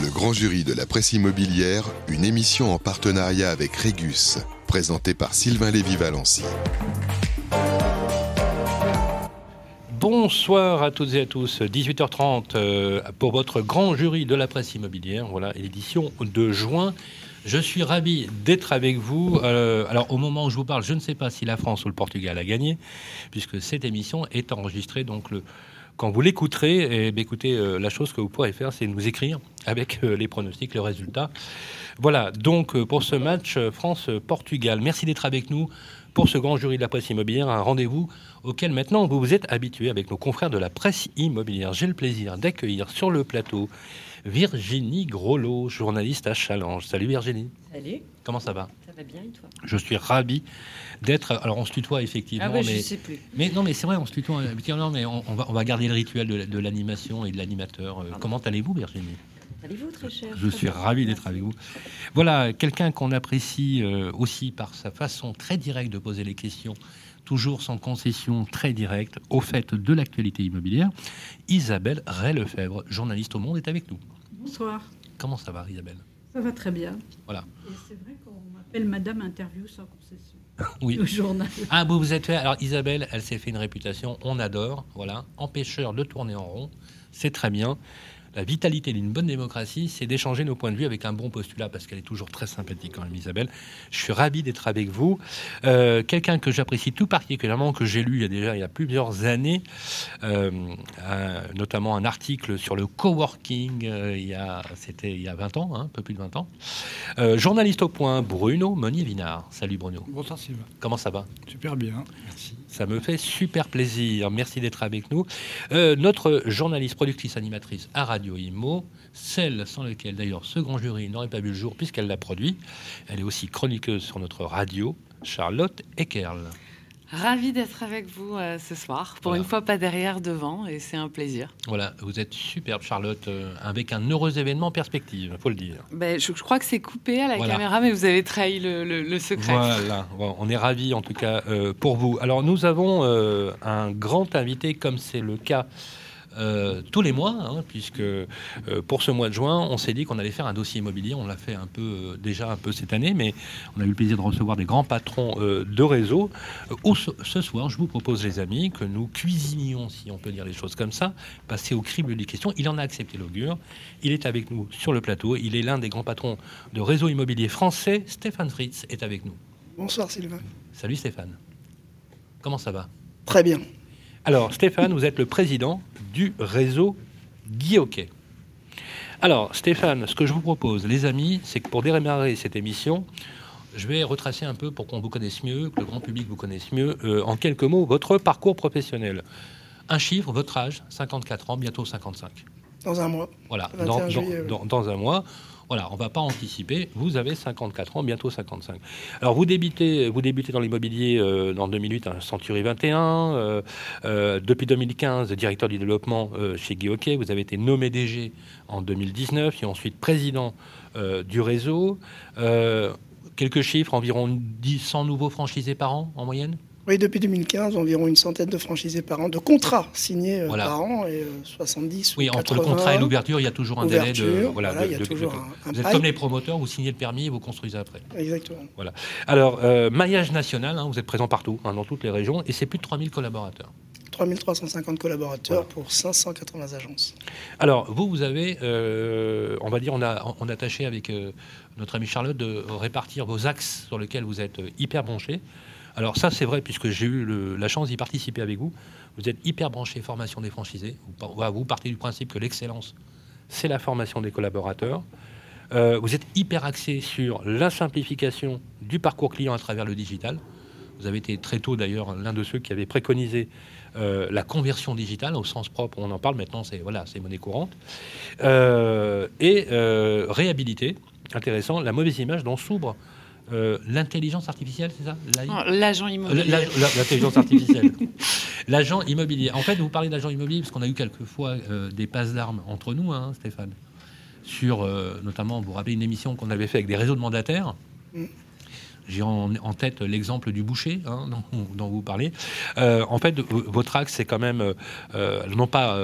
Le grand jury de la presse immobilière, une émission en partenariat avec Régus, présentée par Sylvain Lévy-Valency. Bonsoir à toutes et à tous. 18h30 euh, pour votre grand jury de la presse immobilière. Voilà, l'édition de juin. Je suis ravi d'être avec vous. Euh, alors, au moment où je vous parle, je ne sais pas si la France ou le Portugal a gagné, puisque cette émission est enregistrée. Donc, le, quand vous l'écouterez, eh écoutez, euh, la chose que vous pourrez faire, c'est nous écrire avec les pronostics, le résultat. Voilà, donc pour ce match France-Portugal, merci d'être avec nous pour ce grand jury de la presse immobilière, un rendez-vous auquel maintenant vous vous êtes habitué avec nos confrères de la presse immobilière. J'ai le plaisir d'accueillir sur le plateau Virginie Grolot, journaliste à Challenge. Salut Virginie. Salut. Comment ça va? Va bien et toi Je suis ravi d'être. Alors on se tutoie effectivement. Ah ouais, mais... je sais plus. Mais non, mais c'est vrai, on se tutoie. Non, mais on, va, on va garder le rituel de, de l'animation et de l'animateur. Euh, comment allez-vous Virginie? Allez-vous très cher? Je suis ravi d'être avec vous. Voilà, quelqu'un qu'on apprécie euh, aussi par sa façon très directe de poser les questions, toujours sans concession, très directe, au fait de l'actualité immobilière. Isabelle Ray-Lefebvre, journaliste au Monde, est avec nous. Bonsoir. Comment ça va, Isabelle? Ça va très bien. Voilà. Et c'est vrai m'appelle Madame Interview sans concession. Oui. Au journal. Ah, vous vous êtes fait. Alors, Isabelle, elle s'est fait une réputation, on adore, voilà, empêcheur de tourner en rond, c'est très bien la vitalité d'une bonne démocratie, c'est d'échanger nos points de vue avec un bon postulat, parce qu'elle est toujours très sympathique quand même, Isabelle. Je suis ravi d'être avec vous. Euh, quelqu'un que j'apprécie tout particulièrement, que j'ai lu il y a déjà il y a plusieurs années, euh, notamment un article sur le coworking, euh, il y a, c'était il y a 20 ans, hein, un peu plus de 20 ans. journaliste au point, Bruno Monnier-Vinard. Salut Bruno. Bonsoir Sylvain. Comment ça va? Super bien, merci. Ça me fait super plaisir. Merci d'être avec nous. notre journaliste, productrice, animatrice à Radio Imo, celle sans laquelle d'ailleurs ce grand jury n'aurait pas vu le jour puisqu'elle l'a produit. Elle est aussi chroniqueuse sur notre radio, Charlotte Eckerl. Ravi d'être avec vous euh, ce soir. Pour une fois, pas derrière, devant, et c'est un plaisir. Voilà, vous êtes superbe, Charlotte, euh, avec un heureux événement en perspective, faut le dire. Ben, je, crois que c'est coupé à la caméra, mais vous avez trahi le, secret. Voilà, on est ravis en tout cas euh, pour vous. Alors, nous avons un grand invité, comme c'est le cas euh, tous les mois, hein, puisque euh, pour ce mois de juin, on s'est dit qu'on allait faire un dossier immobilier. On l'a fait un peu euh, déjà un peu cette année, mais on a eu le plaisir de recevoir des grands patrons de réseau. ce, soir, je vous propose, les amis, que nous cuisinions, si on peut dire les choses comme ça, passer au crible des questions. Il en a accepté l'augure. Il est avec nous sur le plateau. Il est l'un des grands patrons de réseau immobilier français. Stéphane Fritz est avec nous. Bonsoir Sylvain. Salut Stéphane. Comment ça va? Très bien. Alors Stéphane, vous êtes le président du réseau Guy Alors, Stéphane, ce que je vous propose, les amis, c'est que pour démarrer cette émission, je vais retracer un peu pour qu'on vous connaisse mieux, que le grand public vous connaisse mieux, euh, en quelques mots, votre parcours professionnel. Un chiffre, votre âge, 54 ans, bientôt 55. Dans un mois. Voilà, dans, un mois. Voilà, on ne va pas anticiper. Vous avez 54 ans, bientôt 55. Alors, vous débutez, vous débutez dans l'immobilier euh, en 2008 à Century 21. Euh, euh, depuis 2015, directeur du développement chez Guy Vous avez été nommé DG en 2019 et ensuite président du réseau. quelques chiffres, environ 10, 100 nouveaux franchisés par an en moyenne? Oui, depuis 2015, environ une centaine de franchisés par an, de contrats signés euh, par an, et 70 euh, Oui, entre le contrat et l'ouverture, il y a toujours un délai de... Voilà, il y a toujours un, vous êtes comme les promoteurs, vous signez le permis et vous construisez après. Exactement. Voilà. Alors, euh, maillage national, hein, vous êtes présent partout, hein, dans toutes les régions, et c'est plus de 3000 collaborateurs. 3350 collaborateurs pour 580 agences. Alors, vous, vous avez, on va dire, on a, on a tâché avec notre ami Charlotte de répartir vos axes sur lesquels vous êtes hyper branchés. Alors ça, c'est vrai, puisque j'ai eu la chance d'y participer avec vous. Vous êtes hyper branché formation des franchisés. Vous, partez du principe que l'excellence, c'est la formation des collaborateurs. Euh, vous êtes hyper axé sur la simplification du parcours client à travers le digital. Vous avez été très tôt d'ailleurs l'un de ceux qui avaient préconisé euh, la conversion digitale au sens propre. On en parle maintenant, c'est voilà, c'est monnaie courante. Euh, et réhabilité, intéressant, la mauvaise image dont s'ouvre euh, l'intelligence artificielle, c'est ça L'agent immobilier. L'intelligence artificielle. L'agent immobilier. En fait, vous parlez d'agent immobilier parce qu'on a eu quelquefois euh, des passes d'armes entre nous, hein, Stéphane. Sur, euh, notamment, vous vous rappelez une émission qu'on avait fait avec des réseaux de mandataires. Mm. j'ai en, tête l'exemple du boucher hein, dont, vous parlez. en fait, votre axe, c'est quand même, non pas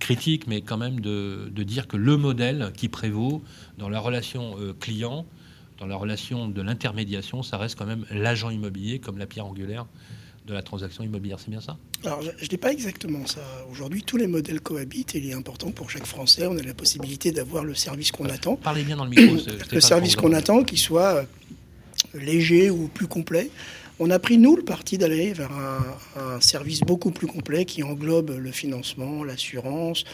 critique, mais quand même de, de, dire que le modèle qui prévaut dans la relation client, dans la relation de l'intermédiation, ça reste quand même l'agent immobilier comme la pierre angulaire de la transaction immobilière. C'est bien ça? Alors, je ne dis pas exactement ça. Aujourd'hui, tous les modèles cohabitent et il est important pour chaque Français. On a la possibilité d'avoir le service qu'on attend. Parlez bien dans le micro. le service qu'on attend, qu'il soit euh, léger ou plus complet. On a pris, nous, le parti d'aller vers un, service beaucoup plus complet qui englobe le financement, l'assurance.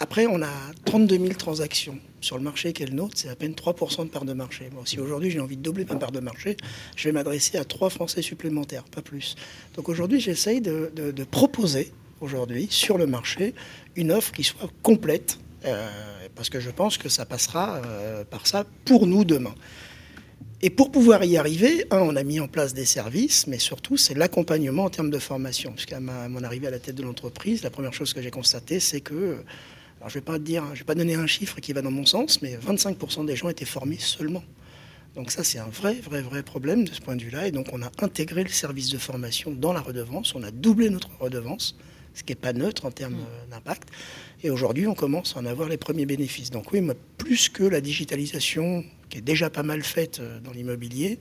Après, on a 32 000 transactions sur le marché qui est le nôtre, c'est à peine 3% de part de marché. si aujourd'hui j'ai envie de doubler ma part de marché, je vais m'adresser à trois Français supplémentaires, pas plus. Donc aujourd'hui, j'essaye de, proposer aujourd'hui sur le marché une offre qui soit complète, euh, parce que je pense que ça passera euh, par ça pour nous demain. Et pour pouvoir y arriver, on a mis en place des services, mais surtout, c'est l'accompagnement en termes de formation. Puisqu'à mon arrivée à la tête de l'entreprise, la première chose que j'ai constatée, c'est que alors je vais pas dire, je vais pas donner un chiffre qui va dans mon sens, mais 25% des gens étaient formés seulement. Donc ça, c'est un vrai, vrai, vrai problème de ce point de vue-là. Et donc on a intégré le service de formation dans la redevance, on a doublé notre redevance, ce qui n'est pas neutre en termes mm. d'impact. Et aujourd'hui, on commence à en avoir les premiers bénéfices. Donc oui, plus que la digitalisation, qui est déjà pas mal faite euh, dans l'immobilier,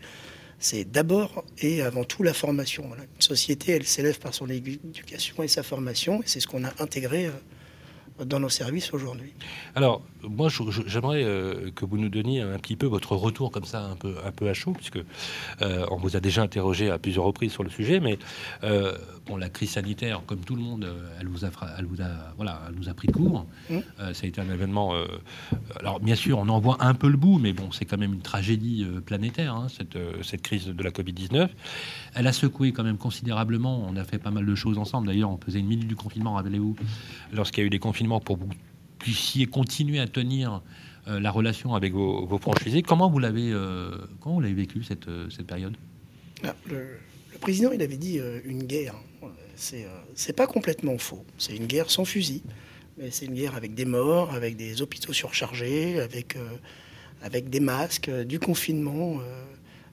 c'est d'abord et avant tout la formation. Une société, elle s'élève par son éducation et sa formation, et c'est ce qu'on a intégré euh, dans nos services aujourd'hui. Alors, moi, j'aimerais euh, que vous nous donniez un petit peu votre retour comme ça, un peu, un peu à chaud, puisque euh, on vous a déjà interrogé à plusieurs reprises sur le sujet, mais euh, bon, la crise sanitaire, comme tout le monde, elle vous a, elle vous a, voilà, elle nous a pris de court. Mmh. ça a été un événement. alors, bien sûr, on en voit un peu le bout, mais bon, c'est quand même une tragédie planétaire, hein, cette, cette crise de la Covid-19. Elle a secoué quand même considérablement. On a fait pas mal de choses ensemble. D'ailleurs, on faisait une minute du confinement, rappelez-vous, lorsqu'il y a eu des confinements pour vous puissiez continuer à tenir euh, la relation avec vos, franchisés. Comment vous l'avez euh, comment vous l'avez vécu cette, euh, cette période? Ah, le, président, il avait dit une guerre. C'est c'est pas complètement faux. C'est une guerre sans fusil, mais c'est une guerre avec des morts, avec des hôpitaux surchargés, avec avec des masques, du confinement.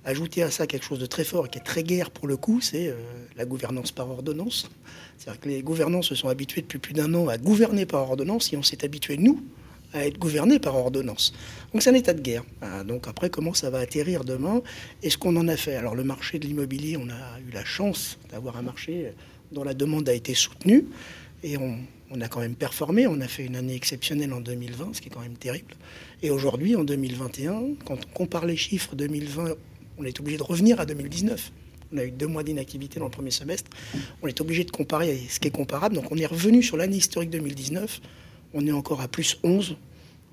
Ajouter à ça quelque chose de très fort et qui est très guerre pour le coup, c'est la gouvernance par ordonnance. C'est-à-dire que les gouvernants se sont habitués depuis plus d'un an à gouverner par ordonnance et on s'est habitué, nous, à être gouvernés par ordonnance. Donc c'est un état de guerre. Ah, donc après, comment ça va atterrir demain? Et ce qu'on en a fait? Alors le marché de l'immobilier, on a eu la chance d'avoir un marché dont la demande a été soutenue et on, a quand même performé. On a fait une année exceptionnelle en 2020, ce qui est quand même terrible. Et aujourd'hui, en 2021, quand on compare les chiffres 2020, on est obligé de revenir à 2019 on a eu deux mois d'inactivité dans le premier semestre. On est obligé de comparer ce qui est comparable. Donc on est revenu sur l'année historique 2019. On est encore à plus 11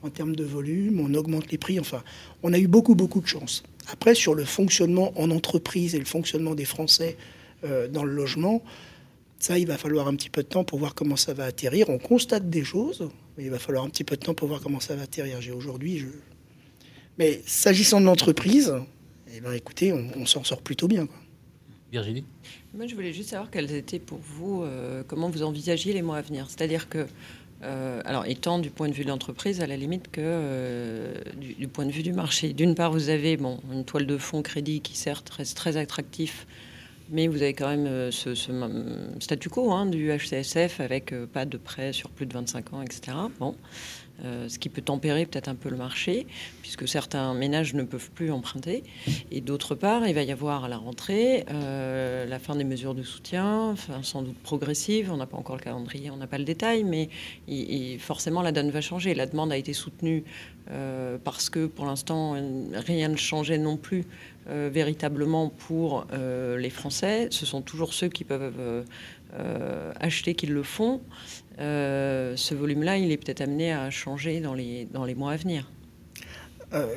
en termes de volume. On augmente les prix. Enfin, on a eu beaucoup, beaucoup de chance. Après, sur le fonctionnement en entreprise et le fonctionnement des Français euh, dans le logement, ça, il va falloir un petit peu de temps pour voir comment ça va atterrir. On constate des choses, mais il va falloir un petit peu de temps pour voir comment ça va atterrir. J'ai aujourd'hui, mais s'agissant de l'entreprise, eh ben, écoutez, on, on s'en sort plutôt bien. Quoi. Virginie? Moi, je voulais juste savoir quels étaient pour vous, euh, comment vous envisagiez les mois à venir. C'est-à-dire que, euh, alors, étant du point de vue de l'entreprise, à la limite que euh, du, point de vue du marché. D'une part, vous avez bon, une toile de fond crédit qui, certes, reste très attractif, mais vous avez quand même ce, statu quo hein, du HCSF avec pas de prêt sur plus de 25 ans, etc. Bon. Euh, ce qui peut tempérer peut-être un peu le marché, puisque certains ménages ne peuvent plus emprunter. Et d'autre part, il va y avoir à la rentrée euh, la fin des mesures de soutien, sans doute progressive. On n'a pas encore le calendrier, on n'a pas le détail, mais forcément la donne va changer. La demande a été soutenue euh, parce que pour l'instant rien ne changeait non plus véritablement pour les Français. Ce sont toujours ceux qui peuvent acheter qui le font. Euh, ce volume-là, il est peut-être amené à changer dans les, dans les mois à venir. Euh,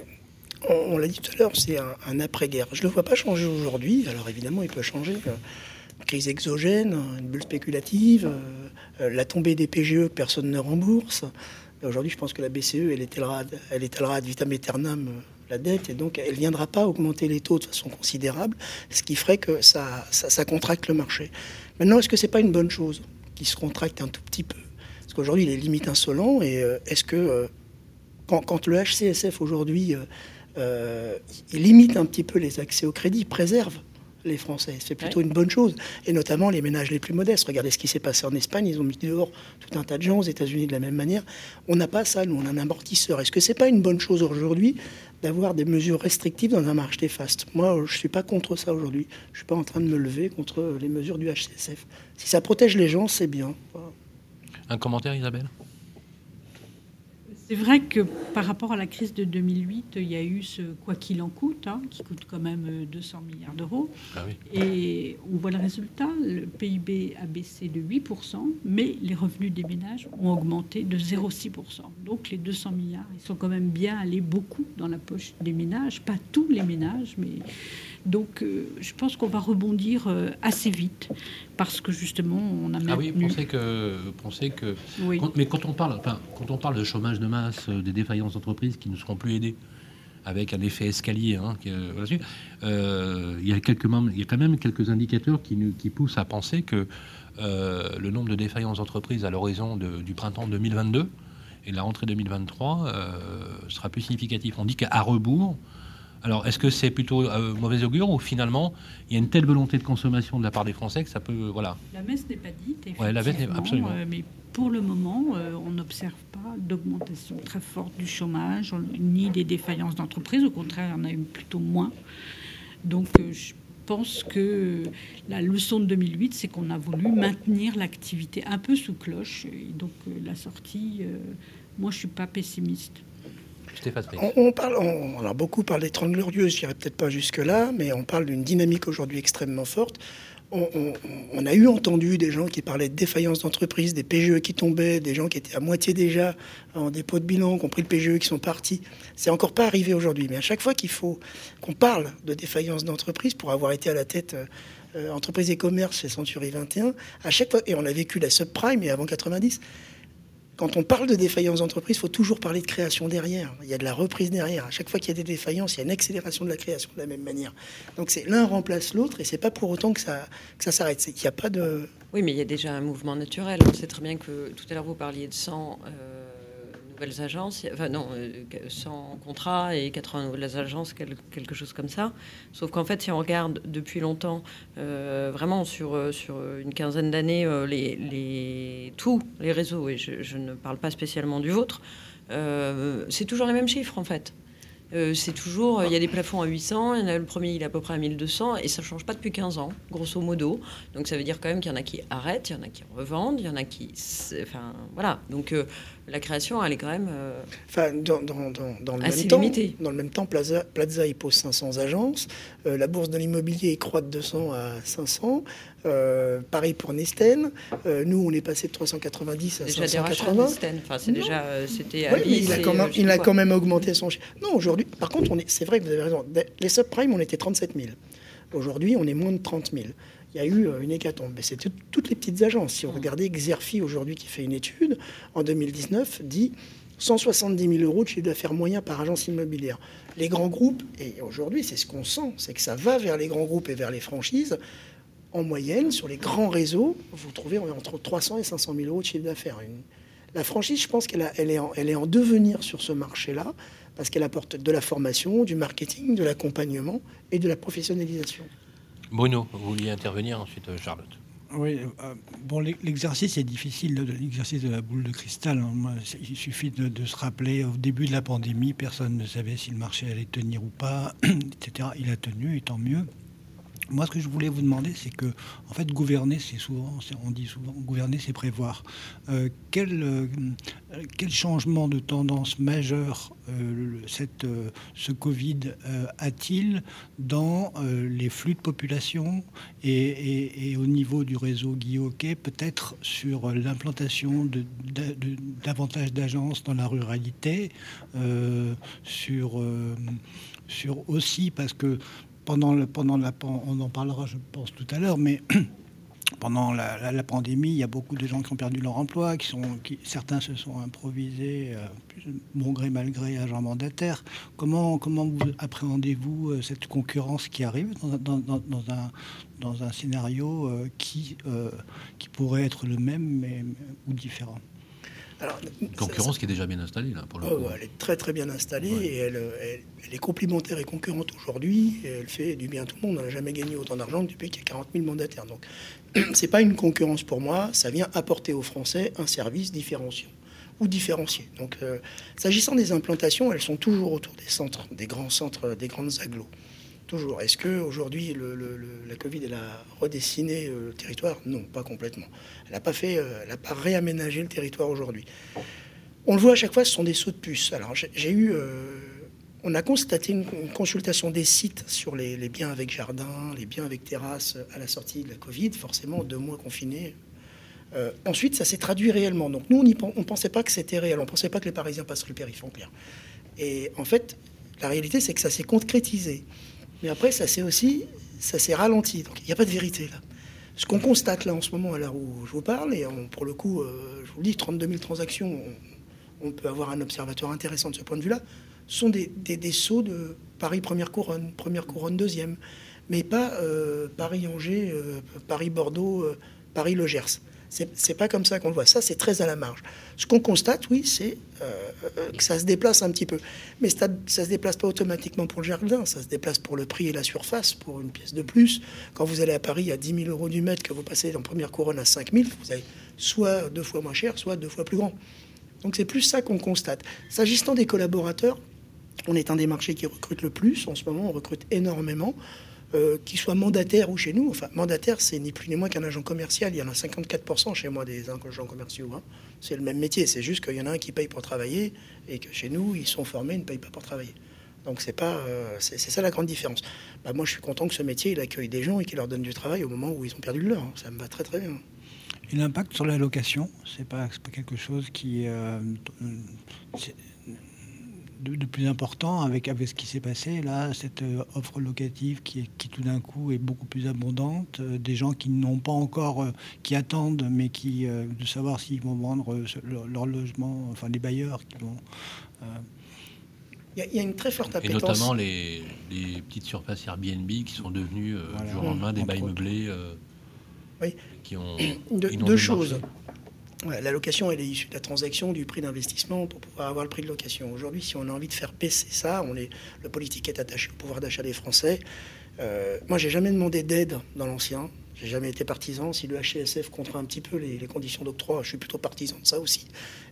on, l'a dit tout à l'heure, c'est un, après-guerre. Je ne le vois pas changer aujourd'hui. Alors évidemment, il peut changer. Euh, crise exogène, une bulle spéculative, la tombée des PGE que personne ne rembourse. Aujourd'hui, je pense que la BCE, elle étalera, elle étalera vitam aeternam la dette et donc elle ne viendra pas augmenter les taux de façon considérable, ce qui ferait que ça, ça contracte le marché. Maintenant, est-ce que ce n'est pas une bonne chose qui se contracte un tout petit peu? Parce qu'aujourd'hui, il est limite insolent. Et euh, est-ce que euh, quand, le HCSF aujourd'hui il limite un petit peu les accès au crédit, préserve les Français. C'est plutôt une bonne chose. Et notamment les ménages les plus modestes. Regardez ce qui s'est passé en Espagne. Ils ont mis dehors tout un tas de gens. Aux États-Unis, de la même manière. On n'a pas ça. Nous, on a un amortisseur. Est-ce que c'est pas une bonne chose aujourd'hui d'avoir des mesures restrictives dans un marché fast Moi, je ne suis pas contre ça aujourd'hui. Je ne suis pas en train de me lever contre les mesures du HCSF. Si ça protège les gens, c'est bien. Un commentaire, Isabelle? C'est vrai que par rapport à la crise de 2008, il y a eu ce quoi qu'il en coûte, hein, qui coûte quand même 200 euh, milliards d'euros. Ah Et on voit le résultat, le PIB a baissé de 8%, mais les revenus des ménages ont augmenté de 0,6%. Donc les 200 milliards, ils sont quand même bien allés beaucoup dans la poche des ménages, pas tous les ménages, mais donc, euh, je pense qu'on va rebondir euh, assez vite parce que justement, on a maintenu... Ah oui, pensez que, pensez que. mais quand on parle, enfin, quand on parle de chômage de masse, euh, des défaillances d'entreprises qui ne seront plus aidées avec un effet escalier, hein, il y a quelques, il y a quand même quelques indicateurs qui nous, qui poussent à penser que le nombre de défaillances d'entreprises à l'horizon du printemps 2022 et la rentrée 2023 sera plus significatif. On dit qu'à rebours, alors, est-ce que c'est plutôt euh, mauvais augure ou finalement il y a une telle volonté de consommation de la part des Français que ça peut, voilà. La messe n'est pas dite. Ouais, la messe absolument. Euh, mais pour le moment, euh, on n'observe pas d'augmentation très forte du chômage ni des défaillances d'entreprises. Au contraire, il y en a eu plutôt moins. Donc, je pense que la leçon de 2008, c'est qu'on a voulu maintenir l'activité un peu sous cloche. Et donc, la sortie, moi, je suis pas pessimiste. On, parle, on, a beaucoup parlé de 30 glorieuses, je n'irai peut-être pas jusque-là, mais on parle d'une dynamique aujourd'hui extrêmement forte. On, a eu entendu des gens qui parlaient de défaillance d'entreprise, des PGE qui tombaient, des gens qui étaient à moitié déjà en dépôt de bilan, qui ont pris le PGE, qui sont partis. C'est encore pas arrivé aujourd'hui, mais à chaque fois qu'il faut qu'on parle de défaillance d'entreprise, pour avoir été à la tête euh, euh, entreprise et commerce chez Century 21, à chaque fois, et on a vécu la subprime et avant 90, quand on parle de défaillance d'entreprise, il faut toujours parler de création derrière. Il y a de la reprise derrière. À chaque fois qu'il y a des défaillances, il y a une accélération de la création de la même manière. Donc c'est l'un remplace l'autre et c'est pas pour autant que ça, s'arrête. Il n'y a pas de. Oui, mais il y a déjà un mouvement naturel. On sait très bien que tout à l'heure vous parliez de 100 nouvelles agences, enfin non, 100 euh, contrats et 80 nouvelles agences, quelque chose comme ça. Sauf qu'en fait, si on regarde depuis longtemps, euh, vraiment sur, euh, sur une quinzaine d'années, les, les, tous les réseaux, et je, ne parle pas spécialement du vôtre, c'est toujours les mêmes chiffres en fait. c'est toujours, il y a des plafonds à 800, il y en a le premier, il est à peu près à 1200, et ça ne change pas depuis 15 ans, grosso modo. Donc ça veut dire quand même qu'il y en a qui arrêtent, il y en a qui revendent, il y en a qui. Enfin, voilà. Donc la création, elle est quand même. Euh, enfin, dans, dans, dans, le même temps, dans le même temps, Plaza, Plaza il pose 500 agences. Euh, la bourse de l'immobilier croît de 200 à 500. Euh, pareil pour Nesten. nous, on est passé de 390 à déjà 580. Enfin, c'est déjà, c'était. il a, quand même, il a quand même augmenté son chiffre. Non, aujourd'hui, par contre, c'est vrai que vous avez raison. Les subprimes, on était 37 000. Aujourd'hui, on est moins de 30 000 il y a eu euh, une hécatombe. Mais c'est toutes les petites agences. Si on mm. regardait Xerfi aujourd'hui qui fait une étude, en 2019, dit 170 000 euros de chiffre d'affaires moyen par agence immobilière. Les grands groupes, et aujourd'hui c'est ce qu'on sent, c'est que ça va vers les grands groupes et vers les franchises. En moyenne, sur les grands réseaux, vous trouvez entre 300 et 500 000 euros de chiffre d'affaires. La franchise, je pense qu'elle elle est, elle est en devenir sur ce marché-là, parce qu'elle apporte de la formation, du marketing, de l'accompagnement et de la professionnalisation. Bruno, vous vouliez intervenir ensuite, euh, Charlotte. Oui, euh, bon, l'exercice est difficile, l'exercice de la boule de cristal. Hein. il suffit de, se rappeler, au début de la pandémie, personne ne savait si le marché allait tenir ou pas, etc. Il a tenu, et tant mieux. Moi, ce que je voulais vous demander, c'est que, en fait, gouverner, c'est souvent, on dit souvent, gouverner, c'est prévoir. Euh, quel, euh, quel, changement de tendance majeur euh, cette, ce Covid a-t-il dans les flux de population et, au niveau du réseau Guillaume peut-être sur l'implantation de, davantage d'agences dans la ruralité, sur, sur aussi parce que pendant, le, pendant la, on en parlera, je pense, tout à l'heure, mais pendant la, pandémie, il y a beaucoup de gens qui ont perdu leur emploi, qui sont, qui, certains se sont improvisés, euh, bon gré mal gré, agents mandataires. Comment, comment vous appréhendez-vous euh, cette concurrence qui arrive dans, dans, un, dans un scénario euh, qui, qui pourrait être le même mais, ou différent? Une concurrence qui est déjà bien installée, là, pour le oh, Elle est très très bien installée et elle, est complémentaire et concurrente aujourd'hui. Elle fait du bien à tout le monde. On n'a jamais gagné autant d'argent depuis qu'il y a 40 000 mandataires. Donc, c'est pas une concurrence pour moi. Ça vient apporter aux Français un service différenciant ou différencié. Donc, euh, s'agissant des implantations, elles sont toujours autour des centres, des grands centres, des grandes agglos. Toujours. Est-ce que aujourd'hui le, la Covid elle a redessiné euh, le territoire? Non, pas complètement. Elle n'a pas euh, pas réaménagé le territoire aujourd'hui. On le voit à chaque fois, ce sont des sauts de puce. Alors j'ai eu, euh, on a constaté une, consultation des sites sur les, biens avec jardin, les biens avec terrasse à la sortie de la Covid, forcément deux mois confinés. ensuite, ça s'est traduit réellement. Donc nous, on ne pensait pas que c'était réel. On ne pensait pas que les Parisiens passeraient le périph'. Et en fait, la réalité, c'est que ça s'est concrétisé. Mais après, ça s'est aussi, ça s'est ralenti. Donc il n'y a pas de vérité là. Ce qu'on constate là en ce moment, à l'heure où je vous parle, et pour le coup, euh, je vous dis, 32 000 transactions, on, peut avoir un observateur intéressant de ce point de vue-là, sont des, des, sauts de Paris première couronne, première couronne deuxième, mais pas euh, Paris-Angers, euh, Paris-Bordeaux, Paris-Le Gers. C'est pas comme ça qu'on le voit. Ça, c'est très à la marge. Ce qu'on constate, oui, c'est euh, que ça se déplace un petit peu. Mais ça, ne se déplace pas automatiquement pour le jardin. Ça se déplace pour le prix et la surface, pour une pièce de plus. Quand vous allez à Paris à 10 000 euros du mètre, que vous passez en première couronne à 5 000, vous avez soit deux fois moins cher, soit deux fois plus grand. Donc c'est plus ça qu'on constate. S'agissant des collaborateurs, on est un des marchés qui recrute le plus. En ce moment, on recrute énormément. Euh, qui soit mandataire ou chez nous. Enfin, mandataire, c'est ni plus ni moins qu'un agent commercial. Il y en a 54% chez moi des agents commerciaux. Hein. C'est le même métier. C'est juste qu'il y en a un qui paye pour travailler et que chez nous, ils sont formés, ils ne payent pas pour travailler. Donc c'est pas, euh, c'est ça la grande différence. Bah, moi, je suis content que ce métier, il accueille des gens et qu'il leur donne du travail au moment où ils ont perdu le leur. Hein. Ça me va très très bien. Et l'impact sur la location, c'est pas, pas quelque chose qui euh, de, plus important avec, avec ce qui s'est passé là, cette euh, offre locative qui, qui tout d'un coup est beaucoup plus abondante, euh, des gens qui n'ont pas encore, euh, qui attendent, mais qui de savoir s'ils vont vendre leur, logement, enfin les bailleurs qui vont. Il y, a une très forte appétence. Et notamment les, les petites surfaces Airbnb qui sont devenues du jour au lendemain des bails meublés. oui. Qui ont, deux choses la location, elle est issue de la transaction, du prix d'investissement pour pouvoir avoir le prix de location. Aujourd'hui, si on a envie de faire baisser ça, le politique est attaché au pouvoir d'achat des Français. Euh, moi, j'ai jamais demandé d'aide dans l'ancien. J'ai jamais été partisan. Si le HCSF contraint un petit peu les, conditions d'octroi, je suis plutôt partisan de ça aussi.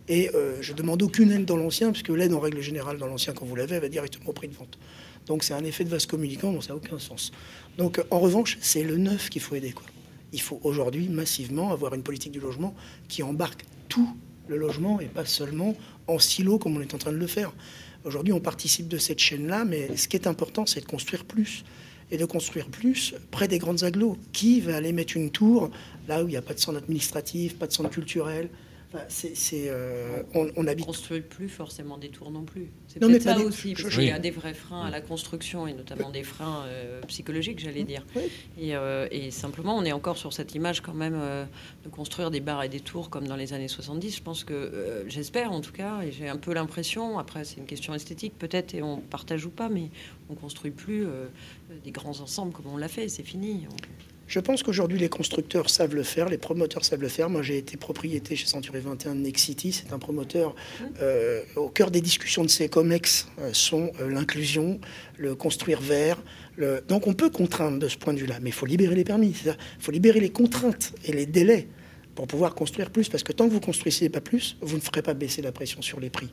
Et euh, je demande aucune aide dans l'ancien, puisque l'aide en règle générale dans l'ancien, quand vous l'avez, va directement au prix de vente. Donc c'est un effet de vase communicant, donc ça n'a aucun sens. Donc en revanche, c'est le neuf qu'il faut aider. Il faut aujourd'hui massivement avoir une politique du logement qui embarque tout le logement et pas seulement en silo comme on est en train de le faire. Aujourd'hui, on participe de cette chaîne-là, mais ce qui est important, c'est de construire plus. Et de construire plus près des grandes agglos. Qui va aller mettre une tour là où il n'y a pas de centre administratif, pas de centre culturel c'est, euh, on, on, habite. construit plus forcément des tours non plus. C'est peut-être ça aussi, parce qu'il y a des vrais freins à la construction et notamment des freins euh, psychologiques, j'allais dire. Euh, et, simplement, on est encore sur cette image quand même de construire des bars et des tours comme dans les années 70. Je pense que, j'espère en tout cas, et j'ai un peu l'impression, après c'est une question esthétique peut-être, et on partage ou pas, mais on construit plus des grands ensembles comme on l'a fait, c'est fini. Je pense qu'aujourd'hui, les constructeurs savent le faire, les promoteurs savent le faire. Moi, j'ai été propriété chez Century 21 de Nexity. C'est un promoteur euh, au cœur des discussions de ces COMEX euh, sont euh, l'inclusion, le construire vert. Donc, on peut contraindre de ce point de vue-là, mais il faut libérer les permis. Il faut libérer les contraintes et les délais pour pouvoir construire plus. Parce que tant que vous construisez pas plus, vous ne ferez pas baisser la pression sur les prix.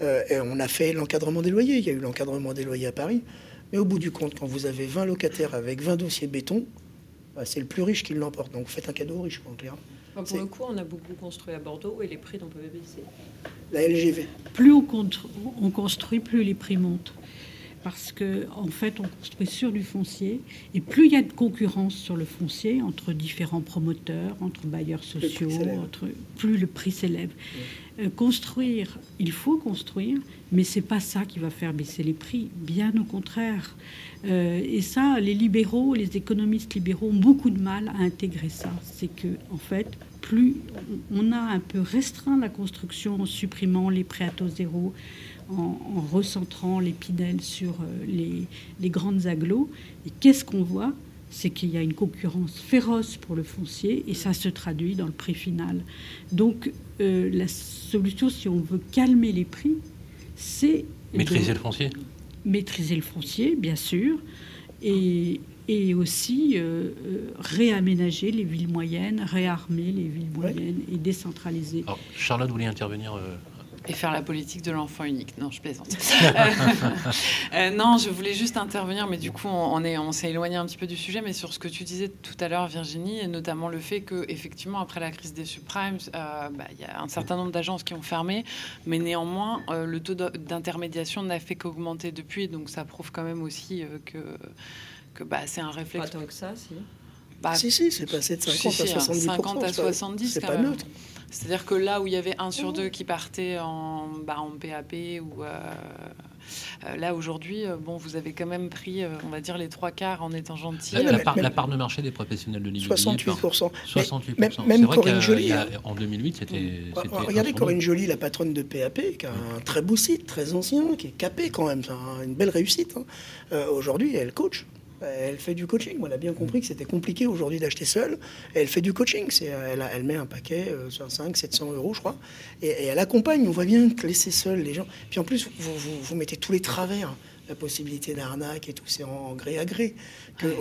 on a fait l'encadrement des loyers. Il y a eu l'encadrement des loyers à Paris. Mais au bout du compte, quand vous avez 20 locataires avec 20 dossiers béton, bah, c'est le plus riche qui l'emporte. Donc faites un cadeau aux riches, en clair. pour le coup, on a beaucoup construit à Bordeaux et les prix n'ont pas baissé. La LGV. Plus on, on construit, plus les prix montent parce que en fait on construit sur du foncier et plus il y a de concurrence sur le foncier entre différents promoteurs, entre bailleurs sociaux, entre, plus le prix s'élève. Construire, il faut construire, mais c'est pas ça qui va faire baisser les prix, bien au contraire. Euh, et ça, les libéraux, les économistes libéraux ont beaucoup de mal à intégrer ça. C'est que, en fait, plus on a un peu restreint la construction en supprimant les prêts à taux zéro, en, recentrant l'épinel sur euh, les, les, grandes agglos, et qu'est-ce qu'on voit? C'est qu'il y a une concurrence féroce pour le foncier et ça se traduit dans le prix final. Donc euh, la solution, si on veut calmer les prix, c'est... Maîtriser le foncier Maîtriser le foncier, bien sûr, et, et aussi euh, euh, réaménager les villes moyennes, réarmer les villes moyennes et décentraliser. Charlotte voulait intervenir et faire la politique de l'enfant unique. Non, je plaisante. Euh, non, je voulais juste intervenir, mais du coup, on, est, on s'est éloigné un petit peu du sujet, mais sur ce que tu disais tout à l'heure, Virginie, et notamment le fait que, effectivement, après la crise des subprimes, euh, bah, il y a un certain nombre d'agences qui ont fermé, mais néanmoins, euh, le taux d'intermédiation n'a fait qu'augmenter depuis, donc ça prouve quand même aussi que, que bah, c'est un réflexe. Pas tant que ça, si. Bah, si, si, c'est passé de 50 à 70 50 à 70, c'est pas neutre. C'est-à-dire que là où il y avait un sur deux qui partait en, bah, en PAP ou euh, euh, là aujourd'hui, euh, bon, vous avez quand même pris, on va dire les trois quarts en étant gentil. La, part, de marché des professionnels de l'immobilier. 68 68 Même, même Corinne Joly. en 2008, c'était. regardez Corinne Joly, la patronne de PAP, qui a un très beau site, très ancien, qui est capé quand même, une belle réussite. Hein. aujourd'hui, elle coach. Elle fait du coaching. elle a bien compris que c'était compliqué aujourd'hui d'acheter seule. elle fait du coaching. Elle, elle, met un paquet sur 5, 700 euros, je crois. Et, elle accompagne. On voit bien que laisser seul les gens. Puis en plus, vous, vous mettez tous les travers la possibilité d'arnaque et tout, c'est en gré à gré.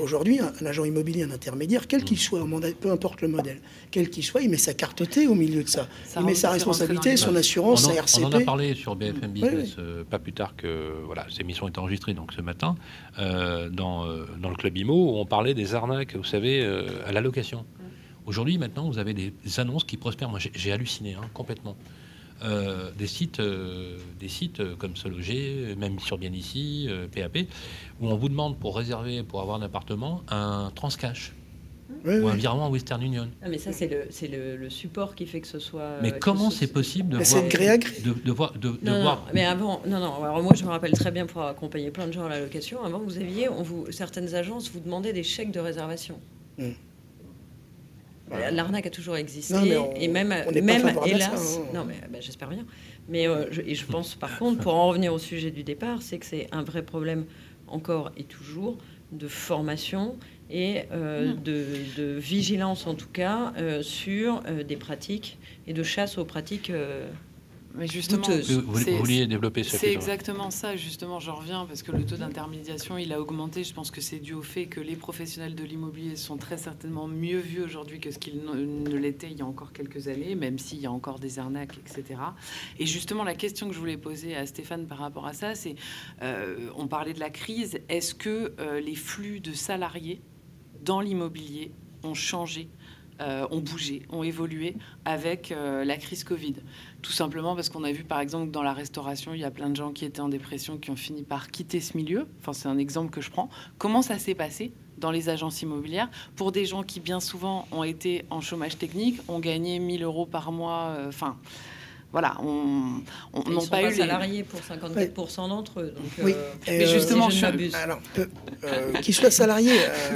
Aujourd'hui, un, agent immobilier, un intermédiaire, quel qu'il soit, peu importe le modèle, quel qu'il soit, il met sa carte T au milieu de ça. il met sa responsabilité, son assurance, sa RCP. On en a parlé sur BFM Business euh, pas plus tard que voilà, cette émission est enregistrée donc ce matin euh, dans, euh, dans le club IMO où on parlait des arnaques, vous savez, à la location. Aujourd'hui, maintenant, vous avez des annonces qui prospèrent. Moi, j'ai halluciné hein, complètement. Euh, des sites, euh, des sites comme Se Loger, même sur Bien Ici, PAP, euh, où on vous demande pour réserver, pour avoir un appartement, un transcash. ou un virement Western Union. Ah, mais ça, c'est le, le, support qui fait que ce soit. Mais comment c'est possible de voir, de, de, voir, de, non, voir... mais avant, non, non. Alors moi, je me rappelle très bien pour accompagner plein de gens à la location. Avant, vous aviez, on vous, certaines agences vous demandaient des chèques de réservation. Mm. L'arnaque a toujours existé et même, même hélas, hein. non mais bah, j'espère bien. Mais euh, je, et je pense par contre, pour en revenir au sujet du départ, c'est que c'est un vrai problème encore et toujours de formation et euh, mm. de, vigilance en tout cas euh, sur des pratiques et de chasse aux pratiques mais justement, vous, vouliez développer ce C'est exactement ça, justement, j'en reviens, parce que le taux d'intermédiation, il a augmenté. Je pense que c'est dû au fait que les professionnels de l'immobilier sont très certainement mieux vus aujourd'hui que ce qu'ils ne l'étaient il y a encore quelques années, même s'il y a encore des arnaques, etc. Et justement, la question que je voulais poser à Stéphane par rapport à ça, c'est, euh, on parlait de la crise, est-ce que euh, les flux de salariés dans l'immobilier ont changé euh, ont bougé, ont évolué avec euh, la crise Covid. Tout simplement parce qu'on a vu, par exemple, dans la restauration, il y a plein de gens qui étaient en dépression qui ont fini par quitter ce milieu. Enfin, c'est un exemple que je prends. Comment ça s'est passé dans les agences immobilières pour des gens qui, bien souvent, ont été en chômage technique, ont gagné 1000 euros par mois. Euh, enfin voilà, on n'a pas, eu salariés pour 54% d'entre eux. oui, euh, mais justement, je, alors, euh, qu'il soit salarié,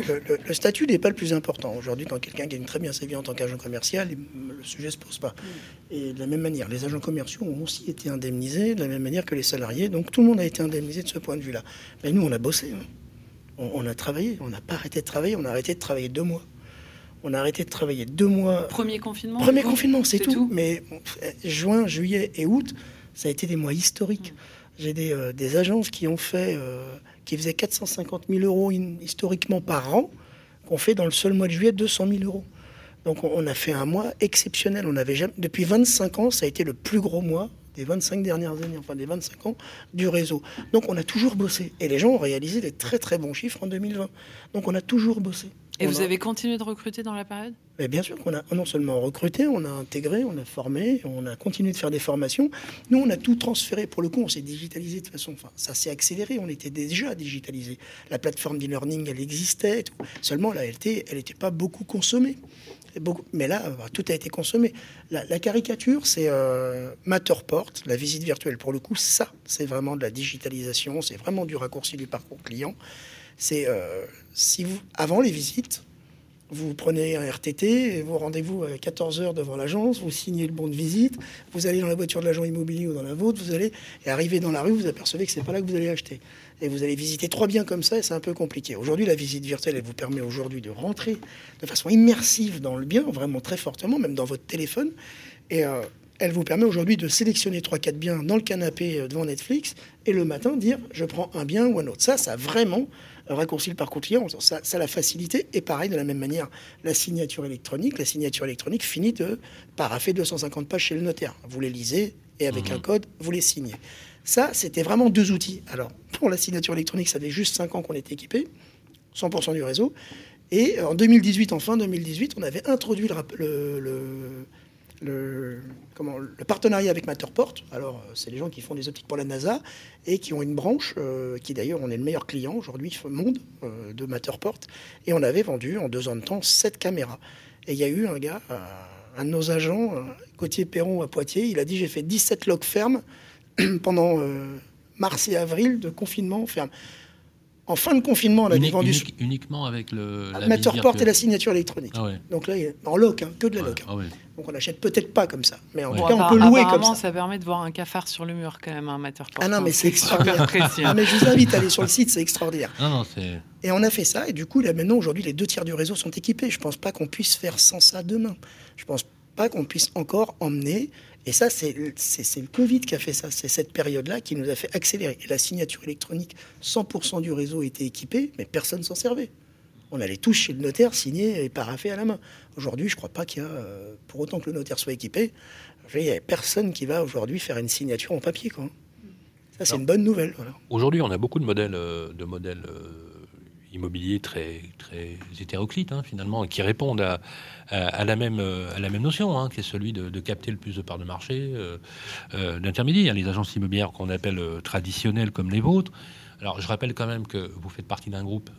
euh, le, statut n'est pas le plus important. Aujourd'hui, quand quelqu'un gagne très bien sa vie en tant qu'agent commercial, le sujet ne se pose pas. Mm. Et de la même manière, les agents commerciaux ont aussi été indemnisés de la même manière que les salariés. Donc tout le monde a été indemnisé de ce point de vue-là. Mais nous, on a bossé. Hein. on, a travaillé. On n'a pas arrêté de travailler. On a arrêté de travailler deux mois. On a arrêté de travailler deux mois. Premier confinement Premier confinement, c'est tout. Mais juin, juillet et août, ça a été des mois historiques. J'ai des, euh, des, agences qui ont fait, euh, qui faisaient 450 000 euros historiquement par an, qu'on fait dans le seul mois de juillet 200 000 euros. Donc on a fait un mois exceptionnel. On avait jamais, depuis 25 ans, ça a été le plus gros mois des 25 dernières années, enfin des 25 ans du réseau. Donc on a toujours bossé. Et les gens ont réalisé des très très bons chiffres en 2020. Donc on a toujours bossé. Et vous avez continué de recruter dans la période? Mais Bien sûr qu'on a non seulement recruté, on a intégré, on a formé, on a continué de faire des formations. Nous, on a tout transféré. Pour le coup, on s'est digitalisé de façon. Enfin, ça s'est accéléré. On était déjà digitalisé. La plateforme d'e-learning, elle existait. Seulement, la LT, elle n'était pas beaucoup consommée. Beaucoup, mais là, bah, tout a été consommé. La, caricature, c'est euh, Matterport, la visite virtuelle. Pour le coup, ça, c'est vraiment de la digitalisation, c'est vraiment du raccourci du parcours client. C'est euh, si vous, avant les visites, Vous prenez un RTT, vous rendez-vous à 14 heures devant l'agence, vous signez le bon de visite, vous allez dans la voiture de l'agent immobilier ou dans la vôtre, vous allez et arriver dans la rue, vous apercevez que c'est pas là que vous allez acheter. Et vous allez visiter trois biens comme ça et c'est un peu compliqué. Aujourd'hui, la visite virtuelle, elle vous permet aujourd'hui de rentrer de façon immersive dans le bien, vraiment très fortement, même dans votre téléphone. Et euh, elle vous permet aujourd'hui de sélectionner 3-4 biens dans le canapé euh, devant Netflix et le matin dire je prends un bien ou un autre. Ça, ça a vraiment raccourci le parcours client. Ça, ça la facilité. Et pareil, de la même manière, la signature électronique. La signature électronique finit de paraffer 250 pages chez le notaire. Vous les lisez et avec mmh. un code, vous les signez. Ça, c'était vraiment deux outils. Alors, pour la signature électronique, ça fait juste 5 ans qu'on était équipé, 100% du réseau. Et en 2018, en fin 2018, on avait introduit le, le le, le partenariat avec Matterport. Alors, euh, c'est les gens qui font des optiques pour la NASA et qui ont une branche, euh, qui d'ailleurs, on est le meilleur client aujourd'hui, monde, euh, de Matterport. Et on avait vendu en deux ans de temps sept caméras. Et il y a eu un gars, un de nos agents, Gauthier Perron à Poitiers, il a dit J'ai fait 17 logs fermes pendant mars et avril de confinement ferme. En fin de confinement, on a vendu uniquement avec le la Matterport et la signature électronique. Ah Donc là, en loc, hein, que de la loc. Hein. Ah Donc on n'achète peut-être pas comme ça, mais en tout cas, on peut louer comme ça. ça permet de voir un cafard sur le mur quand même, un Matterport. Ah non, mais c'est extraordinaire. ah, mais je vous invite à aller sur le site, c'est extraordinaire. Non, non, et on a fait ça, et du coup, là maintenant, aujourd'hui, les deux tiers du réseau sont équipés. Je ne pense pas qu'on puisse faire sans ça demain. Je ne pense pas qu'on puisse encore emmener et ça, c'est le Covid qui a fait ça. C'est cette période-là qui nous a fait accélérer. Et la signature électronique, 100% du réseau était équipé, mais personne s'en servait. On allait tous chez le notaire signer et paraffer à la main. Aujourd'hui, je ne crois pas qu'il y a, euh, pour autant que le notaire soit équipé, il n'y a personne qui va aujourd'hui faire une signature en papier. Quoi. Ça, c'est une bonne nouvelle. Aujourd'hui, on a beaucoup de modèles, euh, de modèles euh, immobiliers très, très hétéroclites, hein, finalement, qui répondent à, à, la, même, à la même notion, hein, qui est celui de, capter le plus de parts de marché euh, euh, d'intermédiaires, les agences immobilières qu'on appelle euh, traditionnelles comme les vôtres. Alors, je rappelle quand même que vous faites partie d'un groupe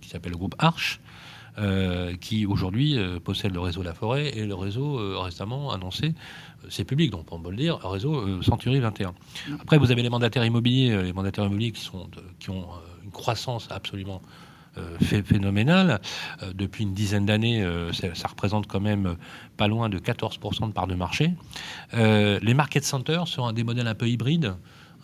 qui s'appelle le groupe Arche, qui aujourd'hui possède le réseau La Forêt et le réseau récemment annoncé, c'est public, donc on peut le dire, réseau Century 21. Après, vous avez les mandataires immobiliers, les mandataires immobiliers qui, sont, qui ont une croissance absolument euh, phénoménale. Euh, depuis une dizaine d'années, euh, ça, représente quand même pas loin de 14% de part de marché. les market centers sont des modèles un peu hybrides.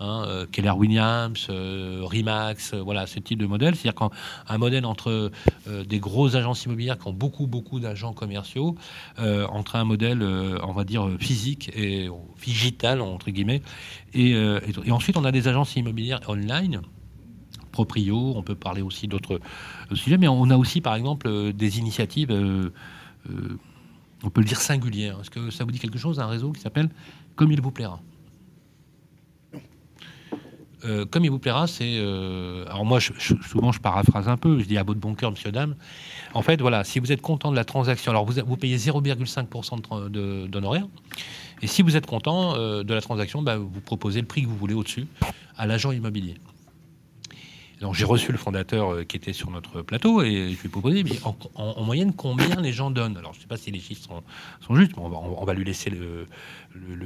Hein, Keller Williams, Remax, voilà ce type de modèle. C'est-à-dire qu'un modèle entre des grosses agences immobilières qui ont beaucoup, beaucoup d'agents commerciaux, entre un modèle, on va dire, physique et digital, entre guillemets. Et, et, ensuite, on a des agences immobilières online proprio, on peut parler aussi d'autres euh, sujets, mais on a aussi par exemple euh, des initiatives, euh, on peut le dire singulières. Est-ce que ça vous dit quelque chose, un réseau qui s'appelle Comme il vous plaira? Comme il vous plaira, c'est. alors, moi, souvent, je paraphrase un peu. Je dis à votre bon cœur, monsieur, dame. En fait, voilà, si vous êtes content de la transaction, alors vous, payez 0,5% d'honoraires. Et si vous êtes content de la transaction, bah, vous proposez le prix que vous voulez au-dessus à l'agent immobilier j'ai reçu le fondateur euh, qui était sur notre plateau et je lui ai proposé, mais en, moyenne, combien les gens donnent? Alors je ne sais pas si les chiffres sont, justes, mais on va, lui laisser le,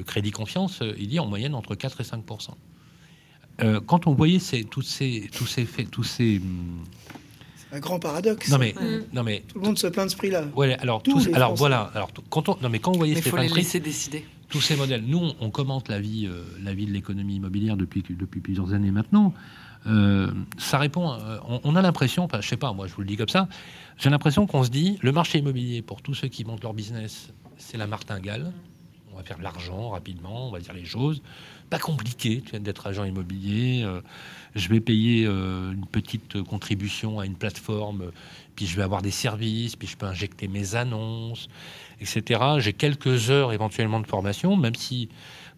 crédit confiance. Il dit en moyenne entre 4 et 5 euh, Quand on voyait tous ces, tous ces faits, tous ces hum, un grand paradoxe. Non mais, non mais tout le monde se plaint de ce prix-là. Ouais, alors tous, alors voilà, alors quand on, non mais quand vous voyez ces faut les laisser décider. Tous ces modèles, nous on, commente la vie, euh, la vie de l'économie immobilière depuis depuis plusieurs années maintenant. Euh, ça répond. Euh, on, a l'impression, je sais pas, moi je vous le dis comme ça, j'ai l'impression qu'on se dit le marché immobilier pour tous ceux qui montent leur business, c'est la martingale. On va faire de l'argent rapidement, on va dire les choses. Pas compliqué, d'être agent immobilier. Euh, je vais payer une petite contribution à une plateforme, puis je vais avoir des services, puis je peux injecter mes annonces, etc. J'ai quelques heures éventuellement de formation, même si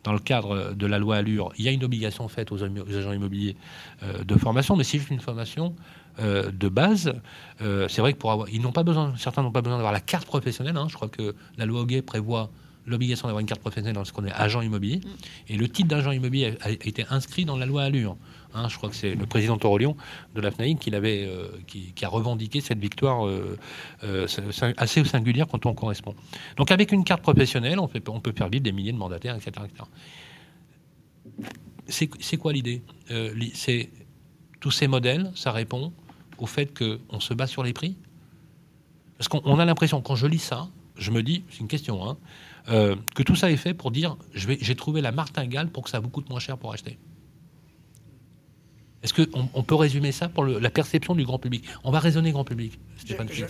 dans le cadre de la loi Allure, il y a une obligation faite aux, agents immobiliers euh, de formation, mais c'est juste une formation euh, de base. Euh, c'est vrai que pour avoir, ils n'ont pas besoin, certains n'ont pas besoin d'avoir la carte professionnelle. Hein. je crois que la loi Hoguet prévoit l'obligation d'avoir une carte professionnelle lorsqu'on est agent immobilier. Mm. Et le titre d'agent immobilier a, été inscrit dans la loi Allure. Hein, je crois que c'est le président Torolion de la FNAIC qui, euh, qui, a revendiqué cette victoire euh, euh, assez singulière quand on correspond. Donc avec une carte professionnelle, on, fait, on peut faire vivre des milliers de mandataires, etc. C'est quoi l'idée C'est tous ces modèles, ça répond au fait qu'on se bat sur les prix? Parce qu'on a l'impression, quand je lis ça, je me dis, c'est une question, hein, euh, que tout ça est fait pour dire j'ai trouvé la martingale pour que ça vous coûte moins cher pour acheter. Est-ce qu'on on peut résumer ça pour la perception du grand public? On va raisonner grand public, Stéphane je,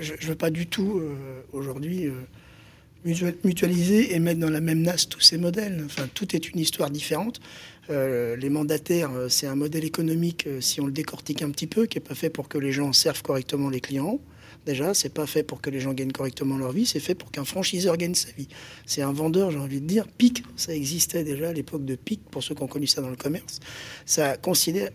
je, ne veux pas du tout euh, aujourd'hui euh, mutualiser et mettre dans la même nasse tous ces modèles. Enfin, tout est une histoire différente. les mandataires, c'est un modèle économique, si on le décortique un petit peu, qui n'est pas fait pour que les gens servent correctement les clients. Déjà, c'est pas fait pour que les gens gagnent correctement leur vie, c'est fait pour qu'un franchiseur gagne sa vie. C'est un vendeur, j'ai envie de dire. PIC, ça existait déjà à l'époque de PIC, pour ceux qui ont connu ça dans le commerce. Ça,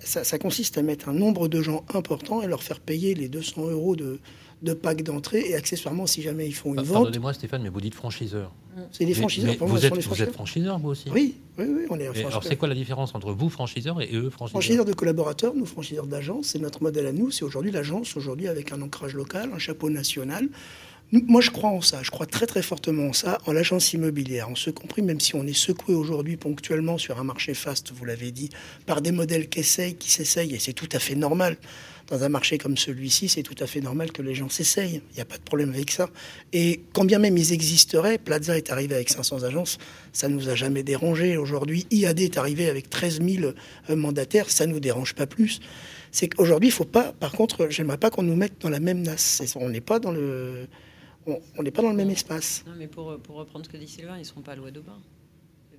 ça, consiste à mettre un nombre de gens important et leur faire payer les 200 euros de, de pack d'entrée et accessoirement, si jamais ils font une vente. Pardonnez-moi, Stéphane, mais vous dites franchiseur. C'est des franchiseurs. vous, êtes, vous êtes franchiseur, vous aussi Oui, oui, oui, on est franchiseur. Alors, c'est quoi la différence entre vous, franchiseur, et eux, franchiseurs Franchiseurs de collaborateurs, nous, franchiseurs d'agence, c'est notre modèle à nous. C'est aujourd'hui l'agence, aujourd'hui avec un ancrage local, un chapeau national. Moi, je crois en ça. Je crois très, très fortement en ça, en l'agence immobilière. En ce compris, même si on est secoué aujourd'hui ponctuellement sur un marché fast, vous l'avez dit, par des modèles qui essayent, qui s'essayent, et c'est tout à fait normal dans un marché comme celui-ci, c'est tout à fait normal que les gens s'essayent. Il n'y a pas de problème avec ça. Et quand bien même ils existeraient, Plaza est arrivé avec 500 agences, ça ne nous a jamais dérangé. Aujourd'hui, IAD est arrivé avec 13 000 euh, mandataires, ça ne nous dérange pas plus. C'est qu'aujourd'hui, il faut pas, par contre, j'aimerais pas qu'on nous mette dans la même nasse. On n'est pas dans le, on n'est pas dans le même espace. Non, mais pour, pour reprendre ce que dit Sylvain, ils ne seront pas à loi d'Aubin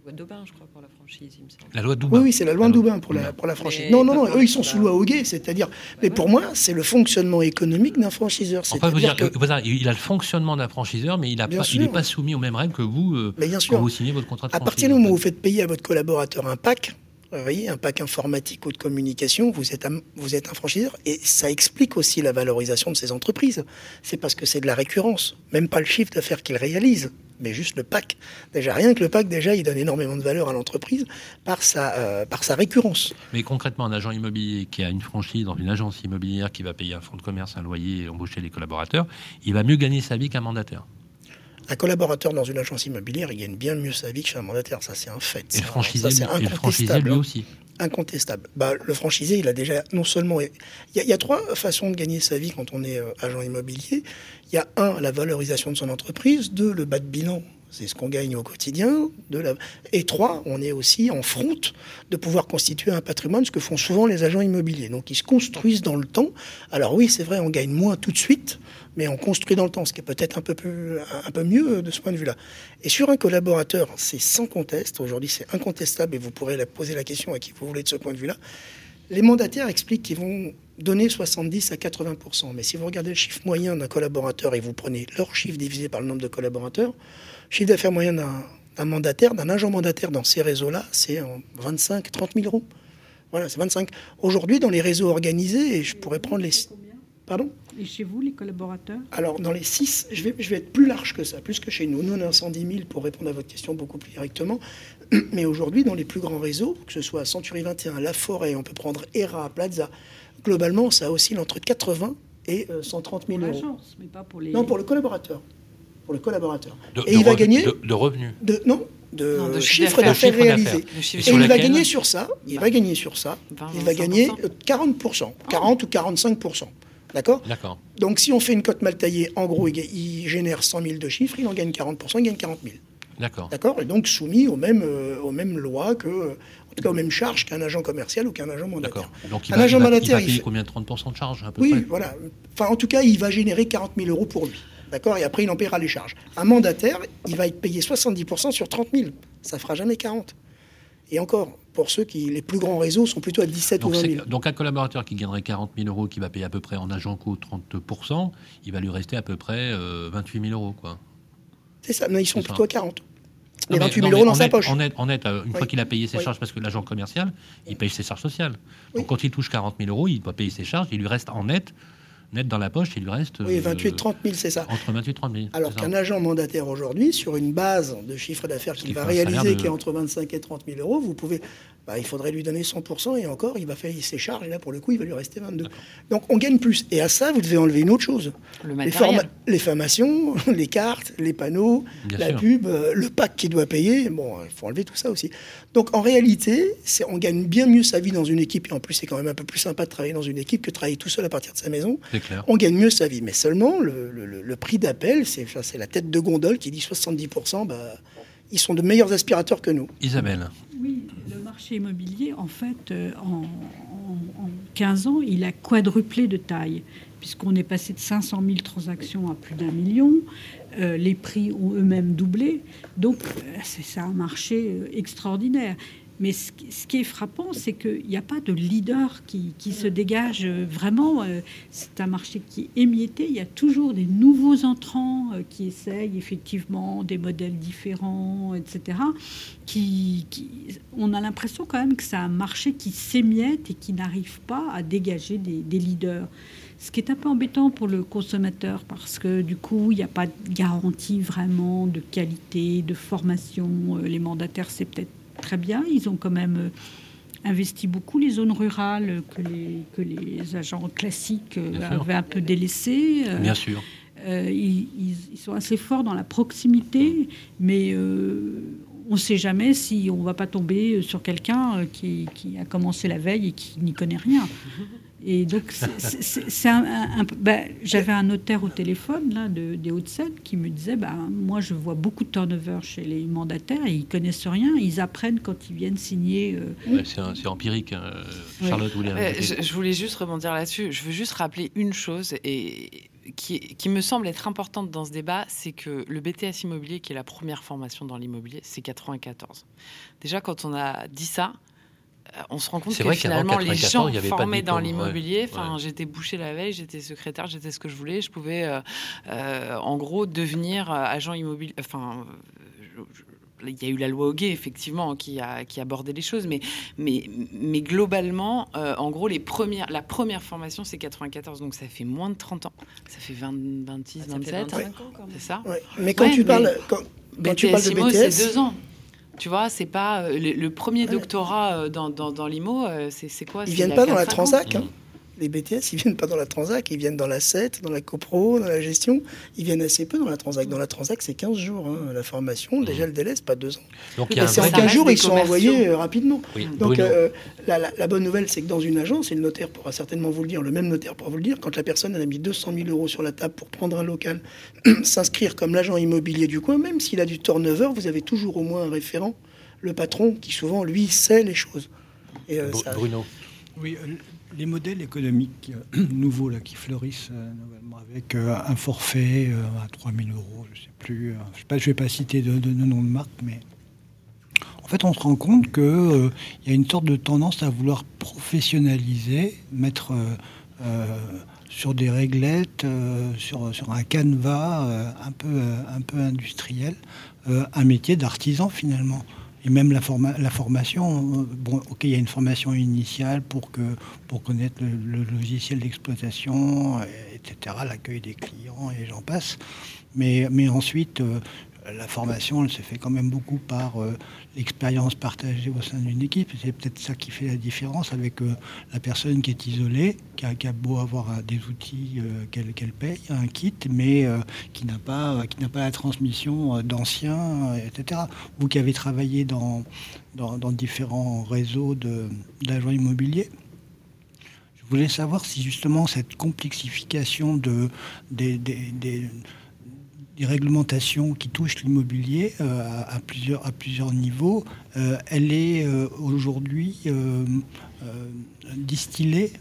loi d'Aubin, je crois, pour la franchise, il me semble. La loi d'Aubin Oui, oui, c'est la loi d'Aubin pour la, pour la franchise. non, non, non, eux, ils sont sous loi Hoguet, c'est-à-dire. Mais pour moi, c'est le fonctionnement économique d'un franchiseur. Enfin, vous dire, que... il a le fonctionnement d'un franchiseur, mais il n'est pas soumis aux mêmes règles que vous euh, bien sûr. quand vous signez votre contrat de franchise. À partir du moment où vous faites payer à votre collaborateur un pack, vous voyez, un pack informatique ou de communication, vous êtes, un, vous franchiseur. Et ça explique aussi la valorisation de ces entreprises. C'est parce que c'est de la récurrence. Même pas le chiffre d'affaires qu'ils réalisent, mais juste le pack. Déjà, rien que le pack, déjà, il donne énormément de valeur à l'entreprise par, sa, euh, par sa récurrence. Mais concrètement, un agent immobilier qui a une franchise dans une agence immobilière qui va payer un fonds de commerce, un loyer et embaucher les collaborateurs, il va mieux gagner sa vie qu'un mandataire. Un collaborateur dans une agence immobilière, il gagne bien mieux sa vie qu'un mandataire. Ça, c'est un fait. Et le franchisé, ça, lui aussi Incontestable. Bah, le franchisé, il a déjà non seulement. Il y, a, trois façons de gagner sa vie quand on est euh, agent immobilier. Il y a un, la valorisation de son entreprise. Deux, le bas de bilan c'est ce qu'on gagne au quotidien. Et trois, on est aussi en front de pouvoir constituer un patrimoine, ce que font souvent les agents immobiliers. Donc ils se construisent dans le temps. Alors oui, c'est vrai, on gagne moins tout de suite, mais on construit dans le temps, ce qui est peut-être un peu, un peu mieux de ce point de vue-là. Et sur un collaborateur, c'est sans conteste. Aujourd'hui, c'est incontestable et vous pourrez poser la question à qui vous voulez de ce point de vue-là. Les mandataires expliquent qu'ils vont donner 70 à 80% Mais si vous regardez le chiffre moyen d'un collaborateur et vous prenez leur chiffre divisé par le nombre de collaborateurs, chiffre d'affaires moyen d'un mandataire, d'un agent mandataire dans ces réseaux-là, c'est 25, 30 000 euros. Voilà, c'est 25. Aujourd'hui, dans les réseaux organisés, et je pourrais prendre les. Pardon? Et chez vous, les collaborateurs? Alors, dans les 6, je vais, je vais être plus large que ça, plus que chez nous. Nous, on a 110 000 pour répondre à votre question beaucoup plus directement. Mais aujourd'hui, dans les plus grands réseaux, que ce soit Century 21, La Forêt, on peut prendre ERA, Plaza, globalement, ça oscille entre 80 et 130 000 euros. mais pas pour les... Non, pour le collaborateur pour le collaborateur. et il va gagner de, revenus. De, non, de, chiffre d'affaires réalisé. Et il va gagner sur ça. Il va gagner sur ça. il va gagner 40 40 ou 45 D'accord? D'accord. Donc si on fait une cote mal taillée, en gros, il, génère 100 000 de chiffres, il en gagne 40% il gagne 40 000. D'accord. D'accord? Et donc soumis aux mêmes, euh, aux mêmes lois que, en tout cas aux mêmes charges qu'un agent commercial ou qu'un agent mandataire. D'accord. Donc il un va, agent mandataire, il, va payer combien 30 de charges à peu Oui, voilà. Enfin, en tout cas, il va générer 40 000 euros pour lui. D'accord Et après, il en paiera les charges. Un mandataire, il va être payé 70% sur 30 000. Ça fera jamais 40. Et encore, pour ceux qui, les plus grands réseaux sont plutôt à 17 donc ou 20 000. Donc un collaborateur qui gagnerait 40 000 euros, qui va payer à peu près en agent co 30%, il va lui rester à peu près 28 euh, 000 euros. quoi. C'est ça, mais ils sont plutôt à 40. Les 28 000 euros dans sa poche. En net, en net une fois qu'il a payé ses charges, parce que l'agent commercial, il paye ses charges sociales. Donc quand il touche 40 000 euros, il doit payer ses charges, il lui reste en net net dans la poche, il lui reste. Oui, 28 30 000, c'est ça. Entre 28 et 30 000. Alors qu'un agent mandataire aujourd'hui, sur une base de chiffre d'affaires qu'il va réaliser qui est entre 25 et 30 000 euros, vous pouvez. Bah, il faudrait lui donner 100% et encore, il va faire ses charges et là, pour le coup, il va lui rester 22. Donc on gagne plus. Et à ça, vous devez enlever une autre chose le les, les formations, les cartes, les panneaux, la pub, euh, le pack qu'il doit payer. Bon, il faut enlever tout ça aussi. Donc en réalité, on gagne bien mieux sa vie dans une équipe et en plus, c'est quand même un peu plus sympa de travailler dans une équipe que de travailler tout seul à partir de sa maison. on gagne mieux sa vie. Mais seulement, le, prix d'appel, c'est la tête de gondole qui dit 70%, bah, ils sont de meilleurs aspirateurs que nous. Isabelle. Oui, le marché immobilier, en fait, euh, en, 15 ans, il a quadruplé de taille, puisqu'on est passé de 500 000 transactions à plus d'un million. Euh, les prix ont eux-mêmes doublé. Donc, euh, c'est un marché extraordinaire. Mais ce, qui est frappant, c'est qu'il n'y a pas de leader qui, se dégage vraiment. Euh, c'est un marché qui est émietté. Il y a toujours des nouveaux entrants euh, qui essayent effectivement des modèles différents, etc. On a l'impression quand même que c'est un marché qui s'émiette et qui n'arrive pas à dégager des, leaders. Ce qui est un peu embêtant pour le consommateur parce que du coup, il n'y a pas de garantie vraiment de qualité, de formation. Euh, les mandataires, c'est peut-être très bien. Ils ont quand même euh, investi beaucoup les zones rurales que les, que les agents classiques euh, avaient un peu délaissées. Euh, bien sûr. ils, sont assez forts dans la proximité, mais on ne sait jamais si on ne va pas tomber sur quelqu'un qui, qui, a commencé la veille et qui n'y connaît rien. Et donc, c'est un, ben, j'avais un notaire au téléphone là, de, des Hauts-de-Seine qui me disait bah, Moi, je vois beaucoup de turnover chez les mandataires et ils connaissent rien. Ils apprennent quand ils viennent signer. Euh, c'est empirique. Hein. Charlotte voulait. Euh, je, voulais juste rebondir là-dessus. Je veux juste rappeler une chose et qui, qui, me semble être importante dans ce débat, c'est que le BTS immobilier, qui est la première formation dans l'immobilier, c'est 94. Déjà, quand on a dit ça, on se rend compte que finalement les gens formés dans l'immobilier, enfin j'étais bouché la veille, j'étais secrétaire, j'étais ce que je voulais, je pouvais euh, euh, en gros devenir euh, agent immobilier. Enfin, il y a eu la loi Hoguet, effectivement, qui a, qui abordé les choses, mais, mais, mais globalement, en gros, les premières, la première formation, c'est 94, donc ça fait moins de 30 ans. Ça fait 20, 26, 27. C'est ça Mais quand tu parles. Quand, tu parles de BTS, c'est deux ans. Tu vois, c'est pas euh, le, premier doctorat euh, dans, dans, dans l'IMO, euh, c'est quoi? Ils viennent pas dans la Transac. Hein les BTS, ils viennent pas dans la Transac, ils viennent dans la 7, dans la CoPro, dans la gestion. Ils viennent assez peu dans la Transac. Dans la Transac, c'est 15 jours. Hein, la formation, mmh. déjà le délai, c'est pas deux ans. Donc, c'est en 15 jours, ils sont envoyés rapidement. Donc la, la, bonne nouvelle, c'est que dans une agence, et le notaire pourra certainement vous le dire, le même notaire pourra vous le dire, quand la personne a mis 200 000 euros sur la table pour prendre un local, s'inscrire comme l'agent immobilier du coin, même s'il a du turnover, vous avez toujours au moins un référent le patron qui souvent, lui, sait les choses. Et, euh, Bruno. Oui, euh, les modèles économiques euh, nouveaux là, qui fleurissent avec un forfait à 3 000 euros, je ne sais plus, je ne vais pas citer de, nom de marque, mais en fait on se rend compte qu'il y a une sorte de tendance à vouloir professionnaliser, mettre sur des réglettes, sur, un canevas un peu industriel, un métier d'artisan finalement. Et même la, la formation, euh, bon, ok, il y a une formation initiale pour, que, pour connaître le, logiciel d'exploitation, etc., l'accueil des clients et j'en passe. Mais, mais ensuite, euh, la formation, elle se fait quand même beaucoup par euh, l'expérience partagée au sein d'une équipe. C'est peut-être ça qui fait la différence avec euh, la personne qui est isolée, qui a, beau avoir euh, des outils qu'elle paye, un kit, mais qui n'a pas, la transmission d'anciens, etc. Vous qui avez travaillé dans, différents réseaux d'agents immobiliers, je voulais savoir si justement cette complexification de, des réglementations qui touchent l'immobilier euh, à, plusieurs, à plusieurs niveaux, euh, elle est euh, aujourd'hui distillée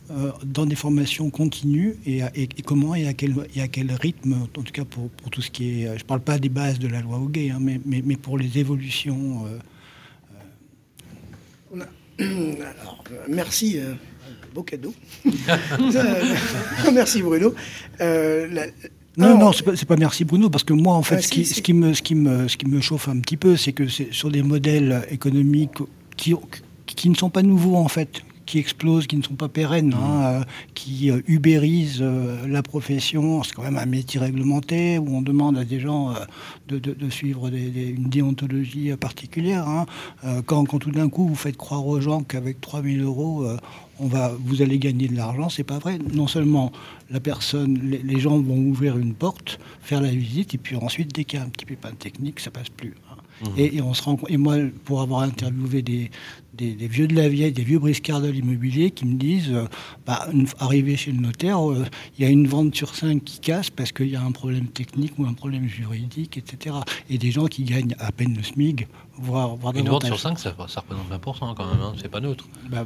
dans des formations continues et, comment et à, quel, et à quel rythme, en tout cas pour, pour tout ce qui est... Je ne parle pas des bases de la loi Hoguet, hein, mais, mais, mais, pour les évolutions. merci beau cadeau. merci Bruno. La, non, non, c'est pas, pas, merci Bruno, parce que moi, en fait, ce, qui, ce, qui me, ce, qui me, ce qui me chauffe un petit peu, c'est que c'est sur des modèles économiques qui, qui ne sont pas nouveaux, en fait, qui explosent, qui ne sont pas pérennes, hein, mmh. euh, qui euh, ubérisent euh, la profession. C'est quand même un métier réglementé où on demande à des gens de, de, suivre des, une déontologie particulière. Hein. Quand, quand, tout d'un coup vous faites croire aux gens qu'avec 3000 euros, on va, vous allez gagner de l'argent, c'est pas vrai. Non seulement la personne, les, gens vont ouvrir une porte, faire la visite, et puis ensuite, dès qu'il y a un petit pépin technique, ça passe plus. Hein. Mmh. Et, on se rend, et moi, pour avoir interviewé des, des, vieux de la vieille, des vieux briscards de l'immobilier qui me disent, euh, bah, arrivé chez le notaire, euh, il y a une vente sur cinq qui casse parce qu'il y a un problème technique ou un problème juridique, etc. Et des gens qui gagnent à peine le SMIG, voire, voire Une vente sur cinq, ça, représente 20% quand même, hein, c'est pas neutre. Bah,